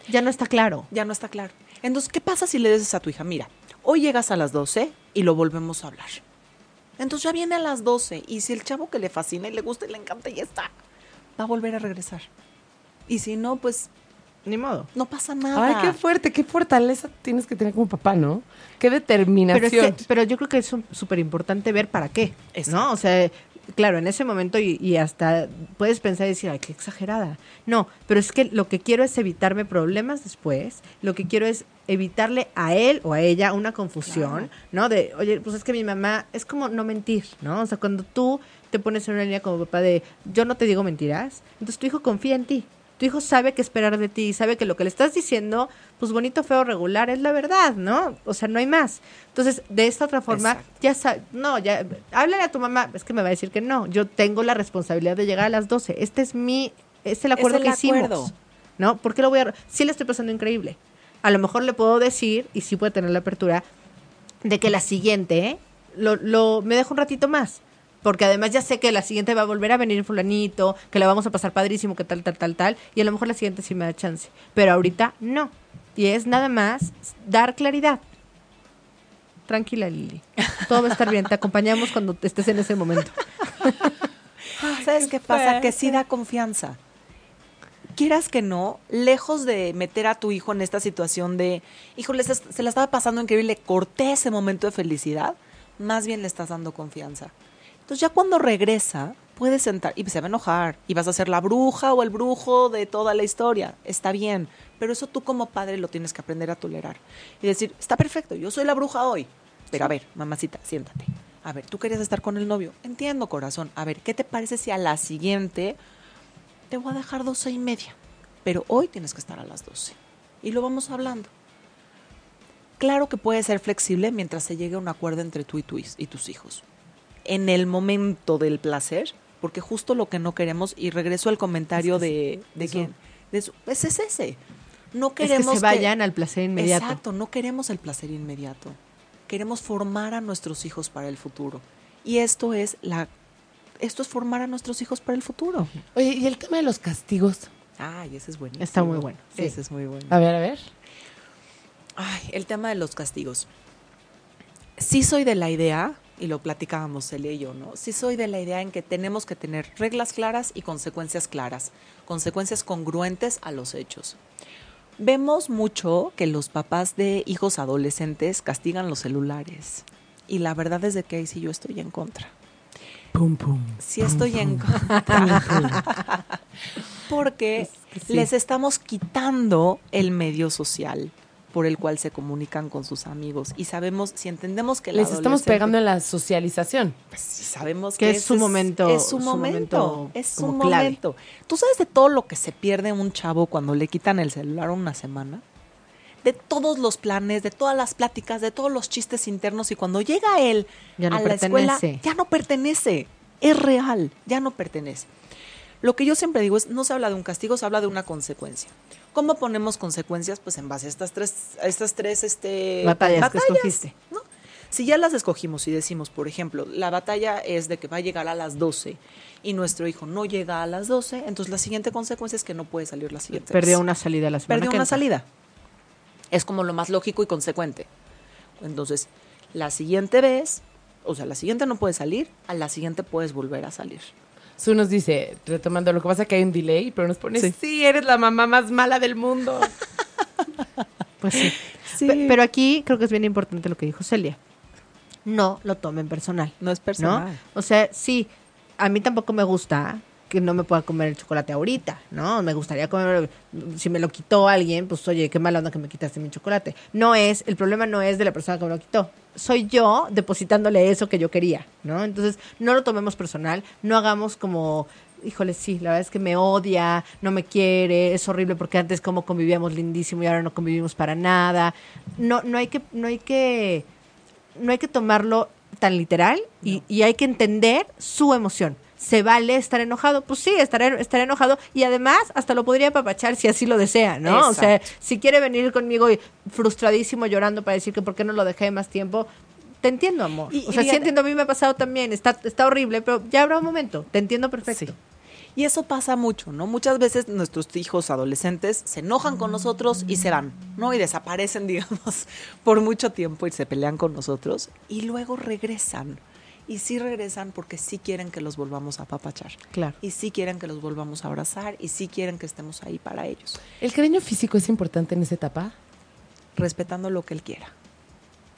Ya no está claro. Ya no está claro. Entonces, ¿qué pasa si le dices a tu hija, mira, hoy llegas a las 12 y lo volvemos a hablar? Entonces ya viene a las 12 y si el chavo que le fascina y le gusta y le encanta y ya está, va a volver a regresar. Y si no, pues Ni modo. no pasa nada. Ay, qué fuerte, qué fortaleza tienes que tener como papá, ¿no? Qué determinación. Pero, es que- pero yo creo que es súper importante ver para qué, Exacto. ¿no? O sea, claro, en ese momento y, y hasta puedes pensar y decir, ay, qué exagerada. No, pero es que lo que quiero es evitarme problemas después, lo que quiero es evitarle a él o a ella una confusión, ¿no? De, oye, pues es que mi mamá, es como no mentir, ¿no? O sea, cuando tú te pones en una línea como papá de, yo no te digo mentiras, entonces tu hijo confía en ti. Tu hijo sabe qué esperar de ti, sabe que lo que le estás diciendo, pues bonito, feo, regular, es la verdad, ¿no? O sea, no hay más. Entonces, de esta otra forma, Exacto. ya sabes, no, ya, háblale a tu mamá, es que me va a decir que no, yo tengo la responsabilidad de llegar a las 12, este es mi, es el acuerdo el que hicimos. ¿no? ¿Por qué lo voy a, sí le estoy pasando increíble. A lo mejor le puedo decir, y sí puede tener la apertura, de que la siguiente, lo, lo, me dejo un ratito más. Porque además ya sé que la siguiente va a volver a venir fulanito, que la vamos a pasar padrísimo, que tal, tal, tal, tal. Y a lo mejor la siguiente sí me da chance. Pero ahorita no. Y es nada más dar claridad. Tranquila, Lili. Todo va a estar bien. Te acompañamos cuando estés en ese momento. ¿Sabes qué pasa? Que sí da confianza. Quieras que no, lejos de meter a tu hijo en esta situación de, híjole, se, se la estaba pasando increíble, corté ese momento de felicidad, más bien le estás dando confianza. Entonces ya cuando regresa, puedes sentar y se va a enojar y vas a ser la bruja o el brujo de toda la historia. Está bien, pero eso tú como padre lo tienes que aprender a tolerar y decir, está perfecto, yo soy la bruja hoy, pero a ver, mamacita, siéntate. A ver, tú querías estar con el novio. Entiendo, corazón. A ver, ¿qué te parece si a la siguiente te voy a dejar doce y media? Pero hoy tienes que estar a las doce. Y lo vamos hablando. Claro que puede ser flexible mientras se llegue a un acuerdo entre tú y, tu y tus hijos. En el momento del placer, porque justo lo que no queremos, y regreso al comentario de, de quién, de ese es ese. No Es que queremos se vayan al placer inmediato. Exacto, no queremos el placer inmediato. Queremos formar a nuestros hijos para el futuro. Y esto es la esto es formar a nuestros hijos para el futuro. Oye, y el tema de los castigos. Ay, ese es buenísimo. Está muy bueno, sí. Ese es muy bueno. A ver, a ver. Ay, el tema de los castigos. Sí soy de la idea, y lo platicábamos Celia y yo, ¿no? Sí soy de la idea en que tenemos que tener reglas claras y consecuencias claras, consecuencias congruentes a los hechos. Vemos mucho que los papás de hijos adolescentes castigan los celulares. Y la verdad es de que ahí sí yo estoy en contra. Pum, pum. Sí estoy en contra. Porque que sí. les estamos quitando el medio social por el cual se comunican con sus amigos. Y sabemos, si entendemos que el Les estamos pegando en la socialización. pues, si sabemos Que que, es su momento- Es su momento. momento es su momento. ¿Tú sabes de todo lo que se pierde un chavo cuando le quitan el celular una semana? De todos los planes, de todas las pláticas, de todos los chistes internos. Y cuando llega él Ya no a la escuela, ya no pertenece. Es real, ya no pertenece. Lo que yo siempre digo es, no se habla de un castigo, se habla de una consecuencia. ¿Cómo ponemos consecuencias? Pues en base a estas tres, a estas tres este, Batallas que escogiste. ¿no? Si ya las escogimos y decimos, por ejemplo, la batalla es de que va a llegar a las 12 y nuestro hijo no llega a las 12, entonces la siguiente consecuencia es que no puede salir la siguiente Perdió vez. una salida la semana Perdió que una entra. salida. Es como lo más lógico y consecuente. Entonces, la siguiente vez, o sea, la siguiente no puede salir, a la siguiente puedes volver a salir. Su nos dice, retomando, lo que pasa es que hay un delay, pero nos pone, Sí. sí, eres la mamá más mala del mundo. Pues sí. Sí. Pe- Pero aquí creo que es bien importante lo que dijo Celia. No lo tomen personal. No es ¿no? personal. O sea, sí, a mí tampoco me gusta que no me pueda comer el chocolate ahorita, ¿no? Me gustaría comer, si me lo quitó alguien, pues oye, qué mala onda que me quitaste mi chocolate. No es, el problema no es de la persona que me lo quitó. Soy yo depositándole eso que yo quería, ¿no? Entonces, no lo tomemos personal, no hagamos como, híjole, sí, la verdad es que me odia, no me quiere, es horrible porque antes como convivíamos lindísimo y ahora no convivimos para nada. No, no hay que, no hay que, no hay que tomarlo tan literal y, y hay que entender su emoción. ¿Se vale estar enojado? Pues sí, estaré, estaré enojado y además hasta lo podría apapachar si así lo desea, ¿no? O sea, si quiere venir conmigo y frustradísimo llorando para decir que por qué no lo dejé más tiempo, te entiendo, amor. Y- o y sea, sí entiendo, a mí me ha pasado también, está, está horrible, pero ya habrá un momento, te entiendo perfecto. Sí. Y eso pasa mucho, ¿no? Muchas veces nuestros hijos adolescentes se enojan con nosotros y se van, ¿no? Y desaparecen, digamos, por mucho tiempo y se pelean con nosotros y luego regresan. Y sí regresan porque sí quieren que los volvamos a apapachar. Claro. Y sí quieren que los volvamos a abrazar y sí quieren que estemos ahí para ellos, ¿El cariño físico es importante en esa etapa? respetando lo que él quiera.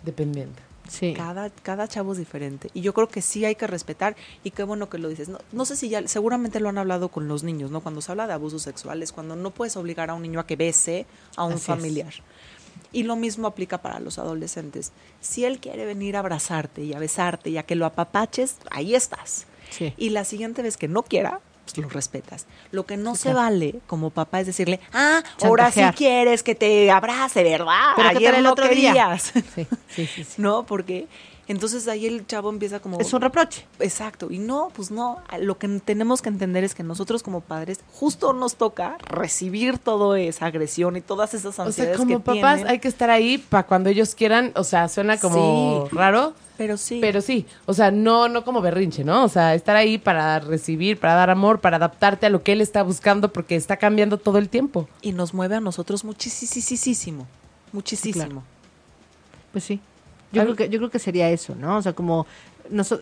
Dependiendo. Sí. Cada, cada chavo es diferente. Y yo creo que sí hay que respetar. Y qué bueno que lo dices. No, no sé si ya, seguramente lo han hablado con los niños, ¿no? Cuando se habla de abusos sexuales, cuando no puedes obligar a un niño a que bese a un Así es. Y lo mismo aplica para los adolescentes. Si él quiere venir a abrazarte y a besarte y a que lo apapaches, ahí estás. Sí. Y la siguiente vez que no quiera, pues lo respetas. Lo que no Sí, se claro. vale como papá es decirle, ah, ahora sí quieres que te abrace, ¿verdad? Pero ¿qué Ayer tal el otro día? Sí, sí, sí, sí. ¿no? Porque entonces ahí el chavo empieza como... Es un reproche. Exacto, y no, pues no, lo que tenemos que entender es que nosotros como padres justo nos toca recibir toda esa agresión y todas esas O sea, ansiedades como que papás tienen. hay que estar ahí para cuando ellos quieran, o sea, suena como Sí. raro, Pero sí, pero sí, o sea, no no como berrinche, ¿no? O sea, estar ahí para recibir, para dar amor, para adaptarte a lo que él está buscando porque está cambiando todo el tiempo. y nos mueve a nosotros muchísimo, muchísimo. Pues sí. Yo creo, que, yo creo que sería eso, ¿no? O sea, como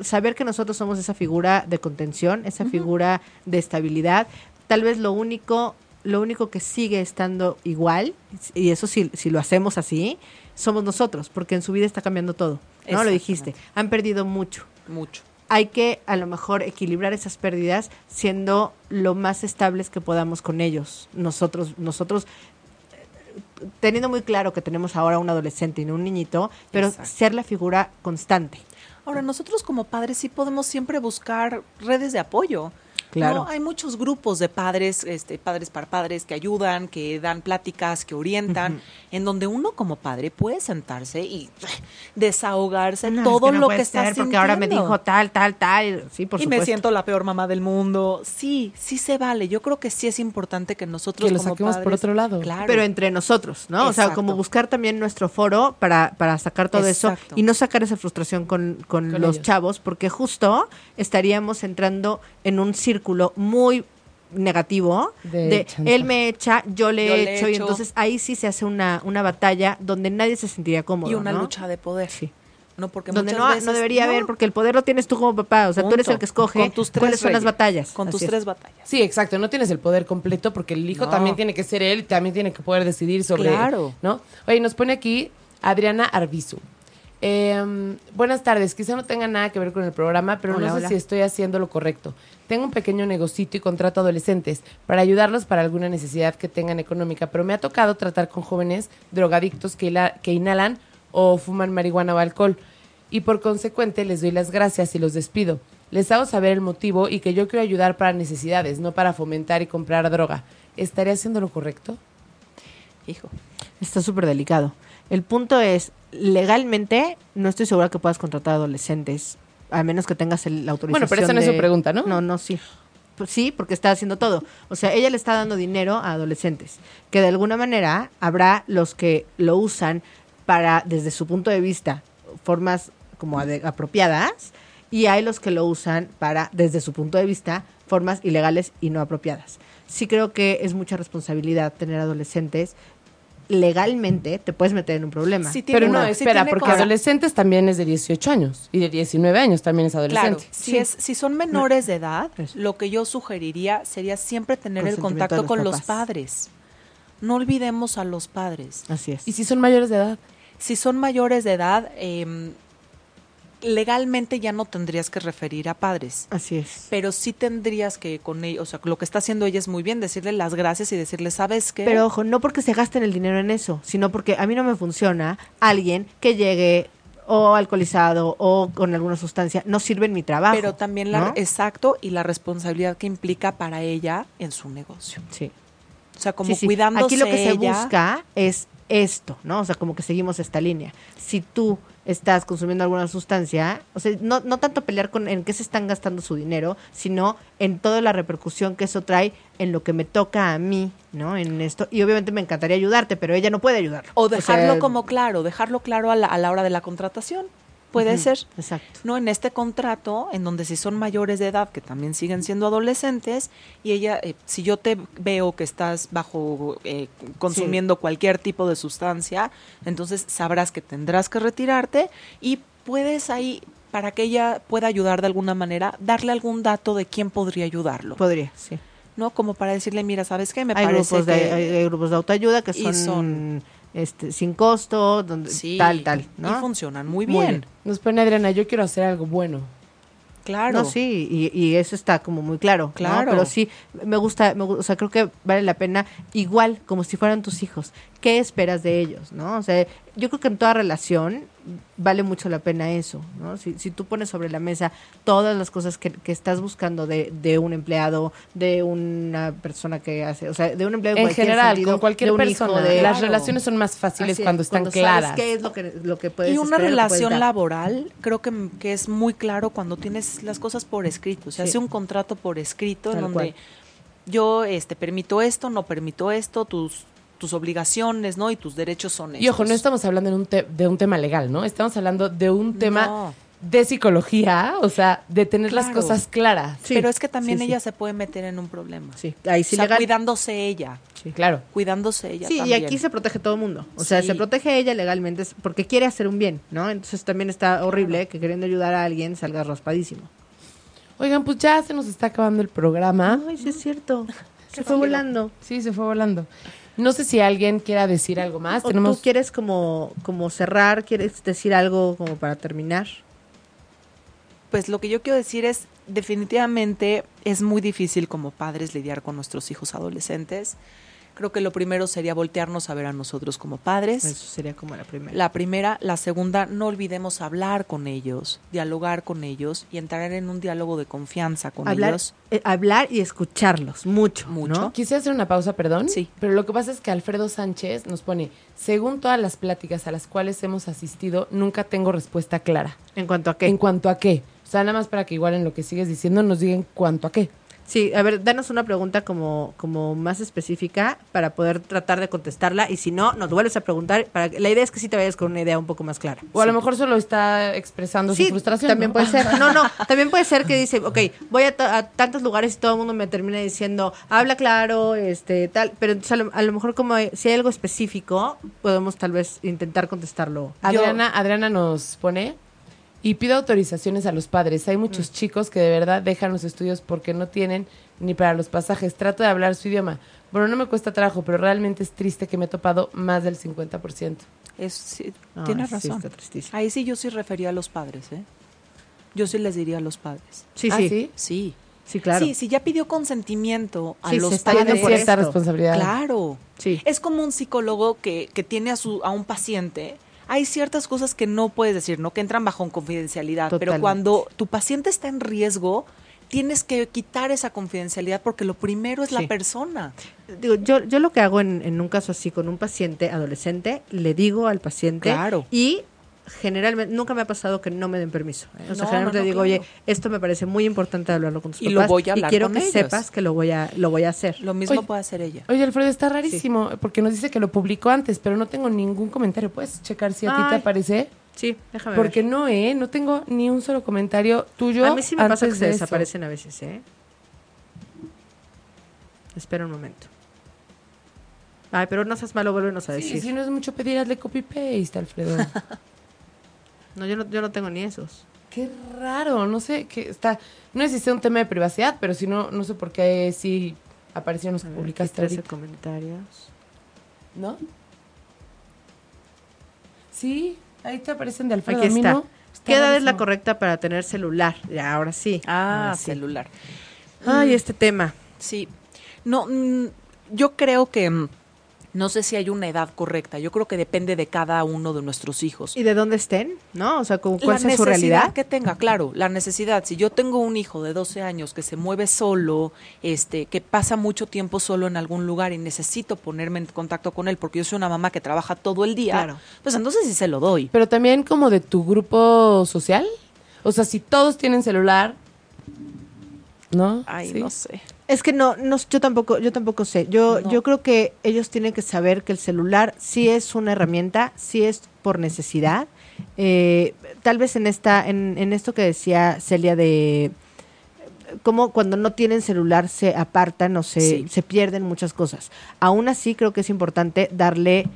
saber que nosotros somos esa figura de contención, esa figura de estabilidad. Tal vez lo único, lo único que sigue estando igual, y eso si, si lo hacemos así, somos nosotros, porque en su vida está cambiando todo. ¿No? Lo dijiste. Han perdido mucho. Mucho. Hay que a lo mejor equilibrar esas pérdidas siendo lo más estables que podamos con ellos. Nosotros, nosotros teniendo muy claro que tenemos ahora un adolescente y no un niñito, pero Exacto. ser la figura constante. Ahora, nosotros como padres sí podemos siempre buscar redes de apoyo. Claro. ¿no? Hay muchos grupos de padres, este, padres para padres, que ayudan, que dan pláticas, que orientan, en donde uno como padre puede sentarse y desahogarse No, es todo no lo puede que está ser, porque ahora me sintiendo. dijo tal, tal, tal. Sí, por y supuesto. me siento la peor mamá del mundo. Sí, sí se vale. Yo creo que sí es importante que nosotros Que lo como saquemos por otro lado. Claro. Pero entre nosotros, ¿no? O sea, como buscar también nuestro foro para, para sacar todo eso y no sacar esa frustración con, con Con los ellos. chavos, porque justo estaríamos entrando en un círculo muy negativo De él me echa, yo le Yo he le hecho, y echo. entonces ahí sí se hace una, una batalla donde nadie se sentiría cómodo. y una ¿no? lucha de poder. Sí. No, porque Donde muchas no, veces- no debería no. haber, porque el poder lo tienes tú como papá, o sea, tú eres Punto. el que escoge Con tus tres cuáles son las batallas. Con tus Así es. tres batallas. Sí, exacto, no tienes el poder completo porque el hijo No. también tiene que ser él y también tiene que poder decidir sobre Claro. ¿no? Oye, nos pone aquí Adriana Arbizu. Eh, buenas tardes, quizá no tenga nada que ver con el programa, pero Hola, no sé hola. si estoy haciendo lo correcto. Tengo un pequeño negocito y contrato adolescentes para ayudarlos para alguna necesidad que tengan económica, pero me ha tocado tratar con jóvenes drogadictos que, que inhalan o fuman marihuana o alcohol y por consecuente les doy las gracias y los despido. Les hago saber el motivo y que yo quiero ayudar para necesidades, no para fomentar y comprar droga. ¿Estaré haciendo lo correcto? Hijo. Está súper delicado. El punto es, legalmente, no estoy segura que puedas contratar adolescentes, a menos que tengas el- la autorización Bueno, pero esa no es su pregunta, ¿no? No, no, sí. Pues sí, porque está haciendo todo. O sea, ella le está dando dinero a adolescentes, que de alguna manera habrá los que lo usan para, desde su punto de vista, formas como apropiadas, y hay los que lo usan para, desde su punto de vista, formas ilegales y no apropiadas. Sí creo que es mucha responsabilidad tener adolescentes. Legalmente te puedes meter en un problema. Sí, tiene Pero no, espera, porque adolescentes también es de 18 años y de 19 años también es Claro, adolescente. si, Sí. es, si son menores de edad, Eso. lo que yo sugeriría sería siempre tener el contacto los con los padres. No olvidemos a los padres. Así es. Y si son mayores de edad. Si son mayores de edad, eh, legalmente ya no tendrías que referir a padres. Así es. Pero sí tendrías que con ellos, o sea, lo que está haciendo ella es muy bien, decirle las gracias y decirle, ¿sabes qué? Pero ojo, no porque se gasten el dinero en eso, sino porque a mí no me funciona alguien que llegue o alcoholizado o con alguna sustancia, no sirve en mi trabajo. Pero también la, ¿no? exacto, y la responsabilidad que implica para ella en su negocio. Sí. O sea, como Sí, sí. cuidándose Aquí lo que se busca es esto, ¿no? O sea, como que seguimos esta línea. Si tú estás consumiendo alguna sustancia, o sea, no, no tanto pelear con en qué se están gastando su dinero, sino en toda la repercusión que eso trae en lo que me toca a mí, ¿no? En esto. Y obviamente me encantaría ayudarte, pero ella no puede ayudarlo. O dejarlo sea, como claro, dejarlo claro a la, a la hora de la contratación. Puede ser. Exacto. No en este contrato, en donde si son mayores de edad, que también siguen siendo adolescentes, y ella, eh, si yo te veo que estás bajo eh, consumiendo cualquier tipo de sustancia, entonces sabrás que tendrás que retirarte y puedes ahí, para que ella pueda ayudar de alguna manera, darle algún dato de quién podría ayudarlo, Podría, sí. ¿no? Como para decirle, mira, ¿sabes qué? Me hay parece grupos de que... hay, hay grupos de autoayuda que son- este sin costo, donde Sí, tal tal, y ¿no? funcionan muy Muy bien. Nos pone Adriana, yo quiero hacer algo bueno. Claro. No, sí, y, y eso está como muy claro. ¿no? Claro. Pero sí, me gusta, me o sea, creo que vale la pena, igual como si fueran tus hijos. ¿Qué esperas de ellos? ¿no? O sea, yo creo que en toda relación vale mucho la pena eso. ¿no? Si, si tú pones sobre la mesa todas las cosas que, que estás buscando de, de un empleado, de una persona que hace, o sea, de un empleado En cualquier general, sentido, con cualquier de un hijo, persona. de- Las Claro. relaciones son más fáciles es, cuando están sabes claras. qué es lo que, lo que puedes Y una esperar, relación laboral creo que, que es muy claro cuando tienes las cosas por escrito. Se Sí. hace un contrato por escrito en donde cual. yo este, permito esto, no permito esto, tus, tus obligaciones ¿no? y tus derechos son estos. Y ojo, no estamos hablando en un te- de un tema legal, ¿no? Estamos hablando de un tema No. de psicología, o sea, de tener las cosas claras. Sí, Pero es que también sí, sí. ella se puede meter en un problema. Sí, ahí sí o sea, legal. cuidándose ella. Sí, claro. Cuidándose ella Sí, también. y aquí se protege todo el mundo. O sea, Sí. se protege ella legalmente porque quiere hacer un bien, ¿no? Entonces también está horrible que queriendo ayudar a alguien salga raspadísimo. Oigan, pues ya se nos está acabando el programa. Ay, sí es cierto. Se fue volando. Sí, se fue volando. No sé si alguien quiera decir algo más. ¿O Tenemos tú quieres como, como cerrar? ¿Quieres decir algo como para terminar? Pues lo que yo quiero decir es, definitivamente es muy difícil como padres lidiar con nuestros hijos adolescentes. Creo que lo primero sería voltearnos a ver a nosotros como padres. Eso sería como la primera. La primera, la segunda, no olvidemos hablar con ellos, dialogar con ellos y entrar en un diálogo de confianza con hablar, ellos. eh, hablar y escucharlos mucho, Mucho. ¿no? Quisiera hacer una pausa, perdón. Sí. Pero lo que pasa es que Alfredo Sánchez nos pone, según todas las pláticas a las cuales hemos asistido, nunca tengo respuesta clara. En cuanto a qué. ¿En cuanto a qué? O sea, nada más para que igual en lo que sigues diciendo nos digan cuánto a qué. Sí, a ver, danos una pregunta como, como más específica para poder tratar de contestarla y si no, nos vuelves a preguntar. Para que- la idea es que sí te vayas con una idea un poco más clara. O a lo mejor solo está expresando Sí, su frustración. también ¿no? puede ser. No, no, también puede ser que dice, ok, voy a, ta- a tantos lugares y todo el mundo me termina diciendo, habla claro, este, tal, pero entonces a lo, a lo mejor como hay- si hay algo específico, podemos tal vez intentar contestarlo. Adriana, Adriana nos pone y pide autorizaciones a los padres. Hay muchos chicos que de verdad dejan los estudios porque no tienen ni para los pasajes. Trato de hablar su idioma. Bueno, no me cuesta trabajo, pero realmente es triste que me he topado más del 50%. Es, sí, tienes sí, razón. está. Ahí sí yo sí refería a los padres, ¿eh? Yo sí les diría a los padres. Sí, ¿Ah, sí, sí? Sí. sí, claro. Sí, si ya pidió consentimiento a Sí, se los está Tiene por padres. cierta esto. responsabilidad. Claro. Sí. Es como un psicólogo que, que tiene a, su, a un paciente. Hay ciertas cosas que no puedes decir, ¿no? Que entran bajo confidencialidad. Pero cuando tu paciente está en riesgo, tienes que quitar esa confidencialidad porque lo primero es Sí. la persona. Digo, yo, yo lo que hago en, en un caso así con un paciente adolescente, le digo al paciente Claro. y generalmente, nunca me ha pasado que no me den permiso. ¿eh? O sea, No, generalmente no, no, digo, claro. oye, esto me parece muy importante hablarlo con tus Y lo voy a hablar quiero con que ellos. sepas que lo voy a, lo voy a hacer. Lo mismo Oye. puede hacer ella. Oye, Alfredo, está rarísimo porque nos dice que lo publicó antes, pero no tengo ningún comentario. ¿Puedes checar si a ti te aparece? Sí, déjame Porque ver. no, ¿eh? No tengo ni un solo comentario tuyo. a mí sí me pasa que antes se de eso. desaparecen a veces, ¿eh? Espera un momento. Ay, pero no seas malo, vuélvenos a Sí, decir. si no es mucho pedir, hazle copy-paste, Alfredo. No, yo no, yo no tengo ni esos. Qué raro, no sé, que está... No existe un tema de privacidad, pero si no, no sé por qué sí aparecieron los publicaste aquí 13 ahorita. comentarios. ¿No? Sí, ahí te aparecen de Alfredo. Aquí está. no. ¿Qué edad es la correcta para tener celular? Ya, ahora sí. Ah, Ahora sí. celular. Ay, este tema. Sí. No, mm, yo creo que mm, no sé si hay una edad correcta. Yo creo que depende de cada uno de nuestros hijos. ¿Y de dónde estén? ¿No? O sea, ¿cu- La ¿cuál sea su realidad? que tenga, claro, la necesidad. Si yo tengo un hijo de 12 años que se mueve solo, este, que pasa mucho tiempo solo en algún lugar y necesito ponerme en contacto con él porque yo soy una mamá que trabaja todo el día, Claro. pues entonces sí se lo doy. Pero también como de tu grupo social. O sea, si todos tienen celular, ¿no? Ay, Sí. no sé. Es que no, no, yo tampoco, yo tampoco sé. Yo, No. yo creo que ellos tienen que saber que el celular sí es una herramienta, sí es por necesidad. Eh, tal vez en esta, en, en esto que decía Celia de cómo cuando no tienen celular se apartan o se, Sí. se pierden muchas cosas. Aún así creo que es importante darle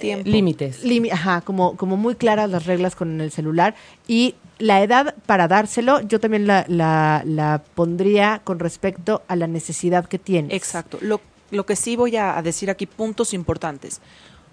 Tiempo. Límites. limi- ajá, como, como muy claras las reglas con el celular y la edad para dárselo yo también la, la, la pondría con respecto a la necesidad que tienes. Exacto. Lo, lo que sí voy a decir aquí, puntos importantes.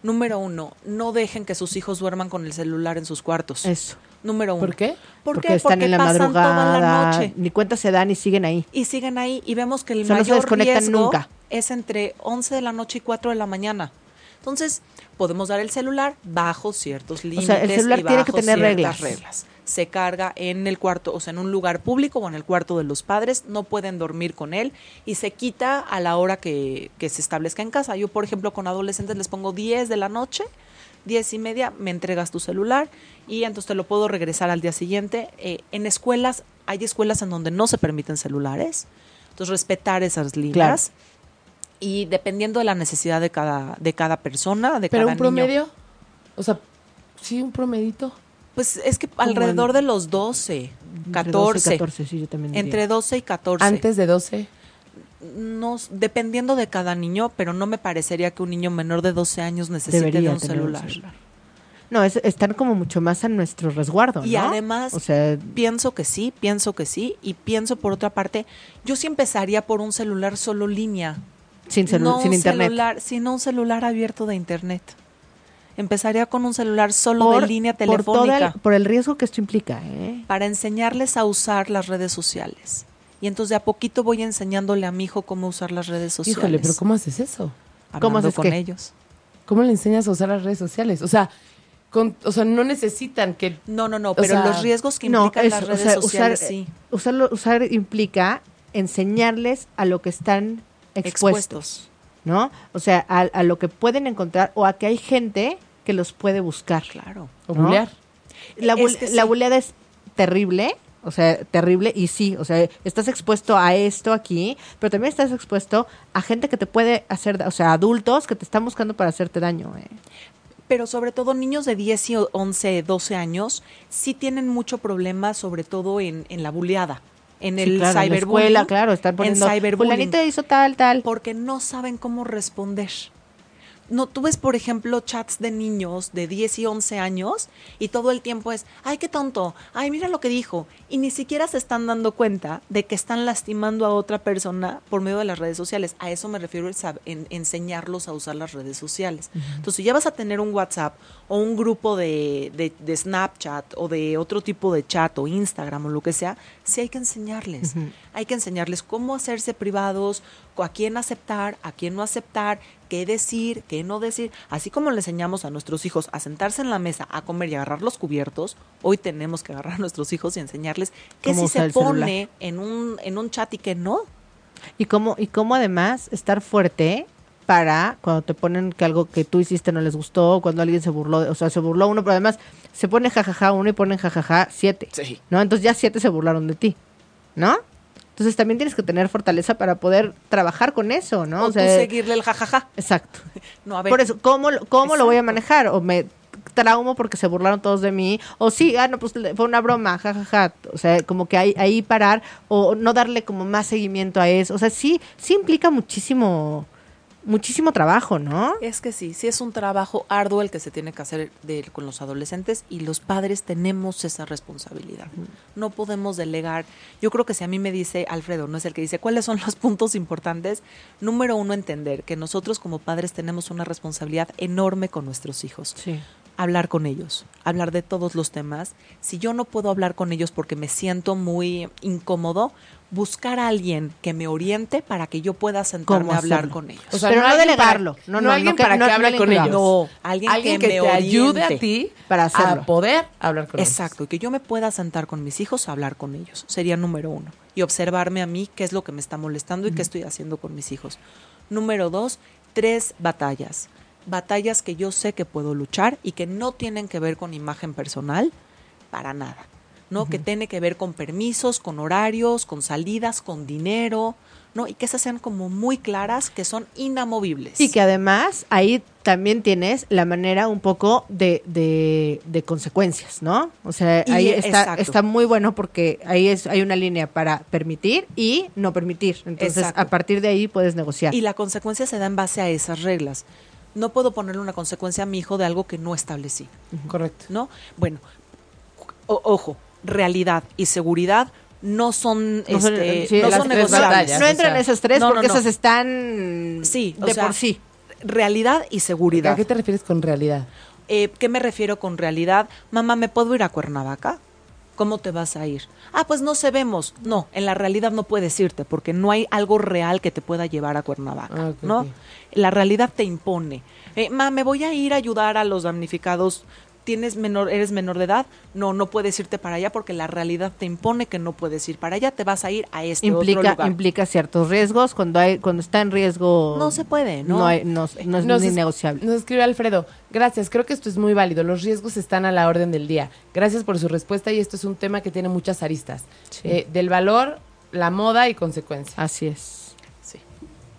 Número uno, no dejen que sus hijos duerman con el celular en sus cuartos. Eso. Número uno. ¿Por qué? ¿Por porque qué? están Porque en la pasan madrugada, toda la noche. ni cuenta se dan y siguen ahí. y siguen ahí y vemos que el O sea, no se mayor desconectan riesgo nunca. es entre 11 de la noche y 4 de la mañana. Entonces, podemos dar el celular bajo ciertos límites sea, el celular y tiene que tener reglas. Se carga en el cuarto, o sea, en un lugar público o en el cuarto de los padres, no pueden dormir con él y se quita a la hora que, que se establezca en casa. Yo, por ejemplo, con adolescentes les pongo 10 de la noche, 10 y media, me entregas tu celular y entonces te lo puedo regresar al día siguiente. Eh, en escuelas, hay escuelas en donde no se permiten celulares, entonces respetar esas líneas. Y dependiendo de la necesidad de cada, de cada persona, de Pero cada un niño. promedio. O sea, sí, un promedito. Pues es que alrededor en- de los 12, Entre 14. 12 y 14, sí, yo también diría. Entre 12 y 14. Antes de 12. No, dependiendo de cada niño, pero no me parecería que un niño menor de 12 años necesite Debería de un celular. No, es- están como mucho más a nuestro resguardo, Y ¿no? además, O sea, pienso que sí, pienso que sí. Y pienso por otra parte, yo sí empezaría por un celular solo línea. Sin, celu- no sin internet. celular, sino un celular abierto de internet. Empezaría con un celular solo por, de línea por toda el- telefónica. por el riesgo que esto implica, ¿eh? para enseñarles a usar las redes sociales. Y entonces de a poquito voy enseñándole a mi hijo cómo usar las redes sociales. Híjole, pero ¿cómo haces eso? ¿Cómo haces con qué? ellos. ¿Cómo le enseñas a usar las redes sociales? O sea, con, o sea no necesitan que... No, no, no, pero sea, los riesgos que No, implican eso, las o redes sea, sociales, usar, sí. usarlo, usar implica enseñarles a lo que están expuestos, Expuestos. ¿no? O sea, a, a lo que pueden encontrar o a que hay gente que los puede buscar. Claro. O ¿No? bulear. La, Es bul- que la sí. buleada es terrible, o sea, terrible y sí, o sea, estás expuesto a esto aquí, pero también estás expuesto a gente que te puede hacer, o sea, adultos que te están buscando para hacerte daño. ¿eh? Pero sobre todo niños de 10 y 11, 12 años sí tienen mucho problema, sobre todo en, en la buleada, en Sí, el claro, en la cyberbullying. escuela, claro, están poniendo, en cyberbullying. fulanito hizo tal, tal. porque no saben cómo responder. No, tú ves, por ejemplo, chats de niños de 10 y 11 años y todo el tiempo es, ay, qué tonto, ay, mira lo que dijo. Y ni siquiera se están dando cuenta de que están lastimando a otra persona por medio de las redes sociales. A eso me refiero en, enseñarlos a usar las redes sociales. Entonces, si ya vas a tener un WhatsApp o un grupo de, de- de Snapchat o de otro tipo de chat o Instagram o lo que sea, sí hay que enseñarles. Hay que enseñarles cómo hacerse privados, a quién aceptar, a quién no aceptar, qué decir, qué no decir. Así como le enseñamos a nuestros hijos a sentarse en la mesa, a comer y agarrar los cubiertos, hoy tenemos que agarrar a nuestros hijos y enseñarles qué usar se pone en un, en un chat y qué no. Y cómo, y cómo además estar fuerte para cuando te ponen que algo que tú hiciste no les gustó, cuando alguien se burló, o sea, se burló uno, pero además se pone jajaja uno y ponen jajaja siete. Sí. ¿No? Entonces ya siete se burlaron de ti, ¿no? Entonces también tienes que tener fortaleza para poder trabajar con eso, ¿no? O, tú seguirle el jajaja. Exacto. No, a ver. Por eso, ¿cómo, lo- cómo lo voy a manejar? O me traumo porque se burlaron todos de mí, o sí, ah, no, pues fue una broma, jajaja. O sea, como que ahí, ahí parar, o no darle como más seguimiento a eso. O sea, sí, sí implica muchísimo, muchísimo trabajo, ¿no? Es que sí, sí es un trabajo arduo el que se tiene que hacer de- con los adolescentes y los padres tenemos esa responsabilidad. No podemos delegar. Yo creo que si a mí me dice Alfredo, no es el que dice cuáles son los puntos importantes, número uno, entender que nosotros como padres tenemos una responsabilidad enorme con nuestros hijos. Sí. Hablar con ellos, hablar de todos los temas. Si yo no puedo hablar con ellos porque me siento muy incómodo, buscar a alguien que me oriente para que yo pueda sentarme ¿Cómo a hablar hacerlo? con ellos. O sea, Pero no alguien delegarlo. para- No, no, alguien no que- para no- que no hable le con ellos. No, alguien que te me ayude a ti Para hacerlo. a poder hablar con ellos. Exacto, y que yo me pueda sentar con mis hijos a hablar con ellos. Sería número uno. Y observarme a mí qué es lo que me está molestando y qué estoy haciendo con mis hijos. Número dos, tres batallas. Batallas que yo sé que puedo luchar y que no tienen que ver con imagen personal para nada. ¿No? Que tiene que ver con permisos, con horarios, con salidas, con dinero, ¿no? Y que esas sean como muy claras, que son inamovibles. Y que además ahí también tienes la manera un poco de, de, de consecuencias, ¿no? O sea, Y ahí está, está muy bueno porque ahí es, hay una línea para permitir y no permitir. Entonces, Exacto. a partir de ahí puedes negociar. Y la consecuencia se da en base a esas reglas. No puedo ponerle una consecuencia a mi hijo de algo que no establecí, Correcto. ¿no? Bueno, o- ojo, realidad y seguridad no son, No son- este, sí, no son tres negociables. batallas. no o entran sea, esas tres porque no. esas están Sí, o de sea, por sí. Realidad y ¿A seguridad. qué te refieres con realidad? Eh, ¿Qué me refiero con realidad? Mamá, ¿me puedo ir a Cuernavaca? ¿Cómo te vas a ir? Ah, pues no se vemos. No, en la realidad no puedes irte porque no hay algo real que te pueda llevar a Cuernavaca, Ah, ¿no? La realidad te impone. Eh, ma, me voy a ir a ayudar a los damnificados. ¿Tienes menor, eres menor de edad? No, no puedes irte para allá porque la realidad te impone que no puedes ir para allá. Te vas a ir a este otro Implica, lugar. implica ciertos riesgos. Cuando hay, cuando está en riesgo. No se puede, ¿no? No, hay- no, no es Nos ni es- negociable. Nos escribe Alfredo. Gracias, creo que esto es muy válido. Los riesgos están a la orden del día. Gracias por su respuesta y esto es un tema que tiene muchas aristas. Sí. Eh, del valor, la moda y consecuencias. Así es.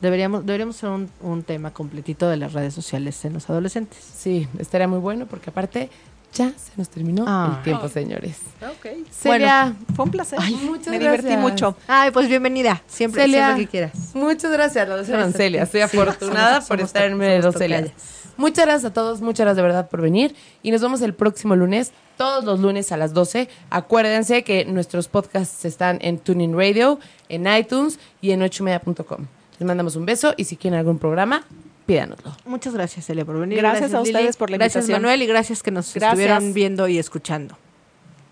Deberíamos, deberíamos hacer un, un tema completito de las redes sociales en los adolescentes. Sí, estaría muy bueno porque aparte ya se nos terminó Ah. el tiempo, señores. Ok. Celia, Fue un placer. Ay, muchas me divertí mucho. Ay, pues bienvenida. Siempre, Celia, siempre que quieras. Muchas gracias, la doctora Gracias a Celia. Estoy Sí, afortunada somos- por estar en medio de. Muchas gracias a todos, muchas gracias de verdad por venir. Y nos vemos el próximo lunes, todos los lunes a las 12. Acuérdense que nuestros podcasts están en Tuning Radio, en iTunes y en ochomedia.com. Les mandamos un beso y si quieren algún programa, pídanoslo. Muchas gracias, Celia, por venir. Gracias a Lili. ustedes por la Gracias, invitación. Manuel, y gracias que nos Gracias. estuvieron viendo y escuchando.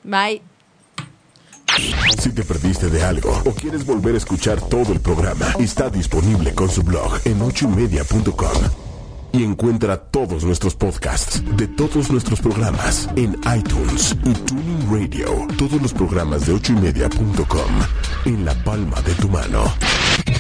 Bye. Si te perdiste de algo o quieres volver a escuchar todo el programa, está disponible con su blog en ochoymedia.com. Y encuentra todos nuestros podcasts de todos nuestros programas en iTunes y Tuning Radio. Todos los programas de ochoymedia.com en la palma de tu mano.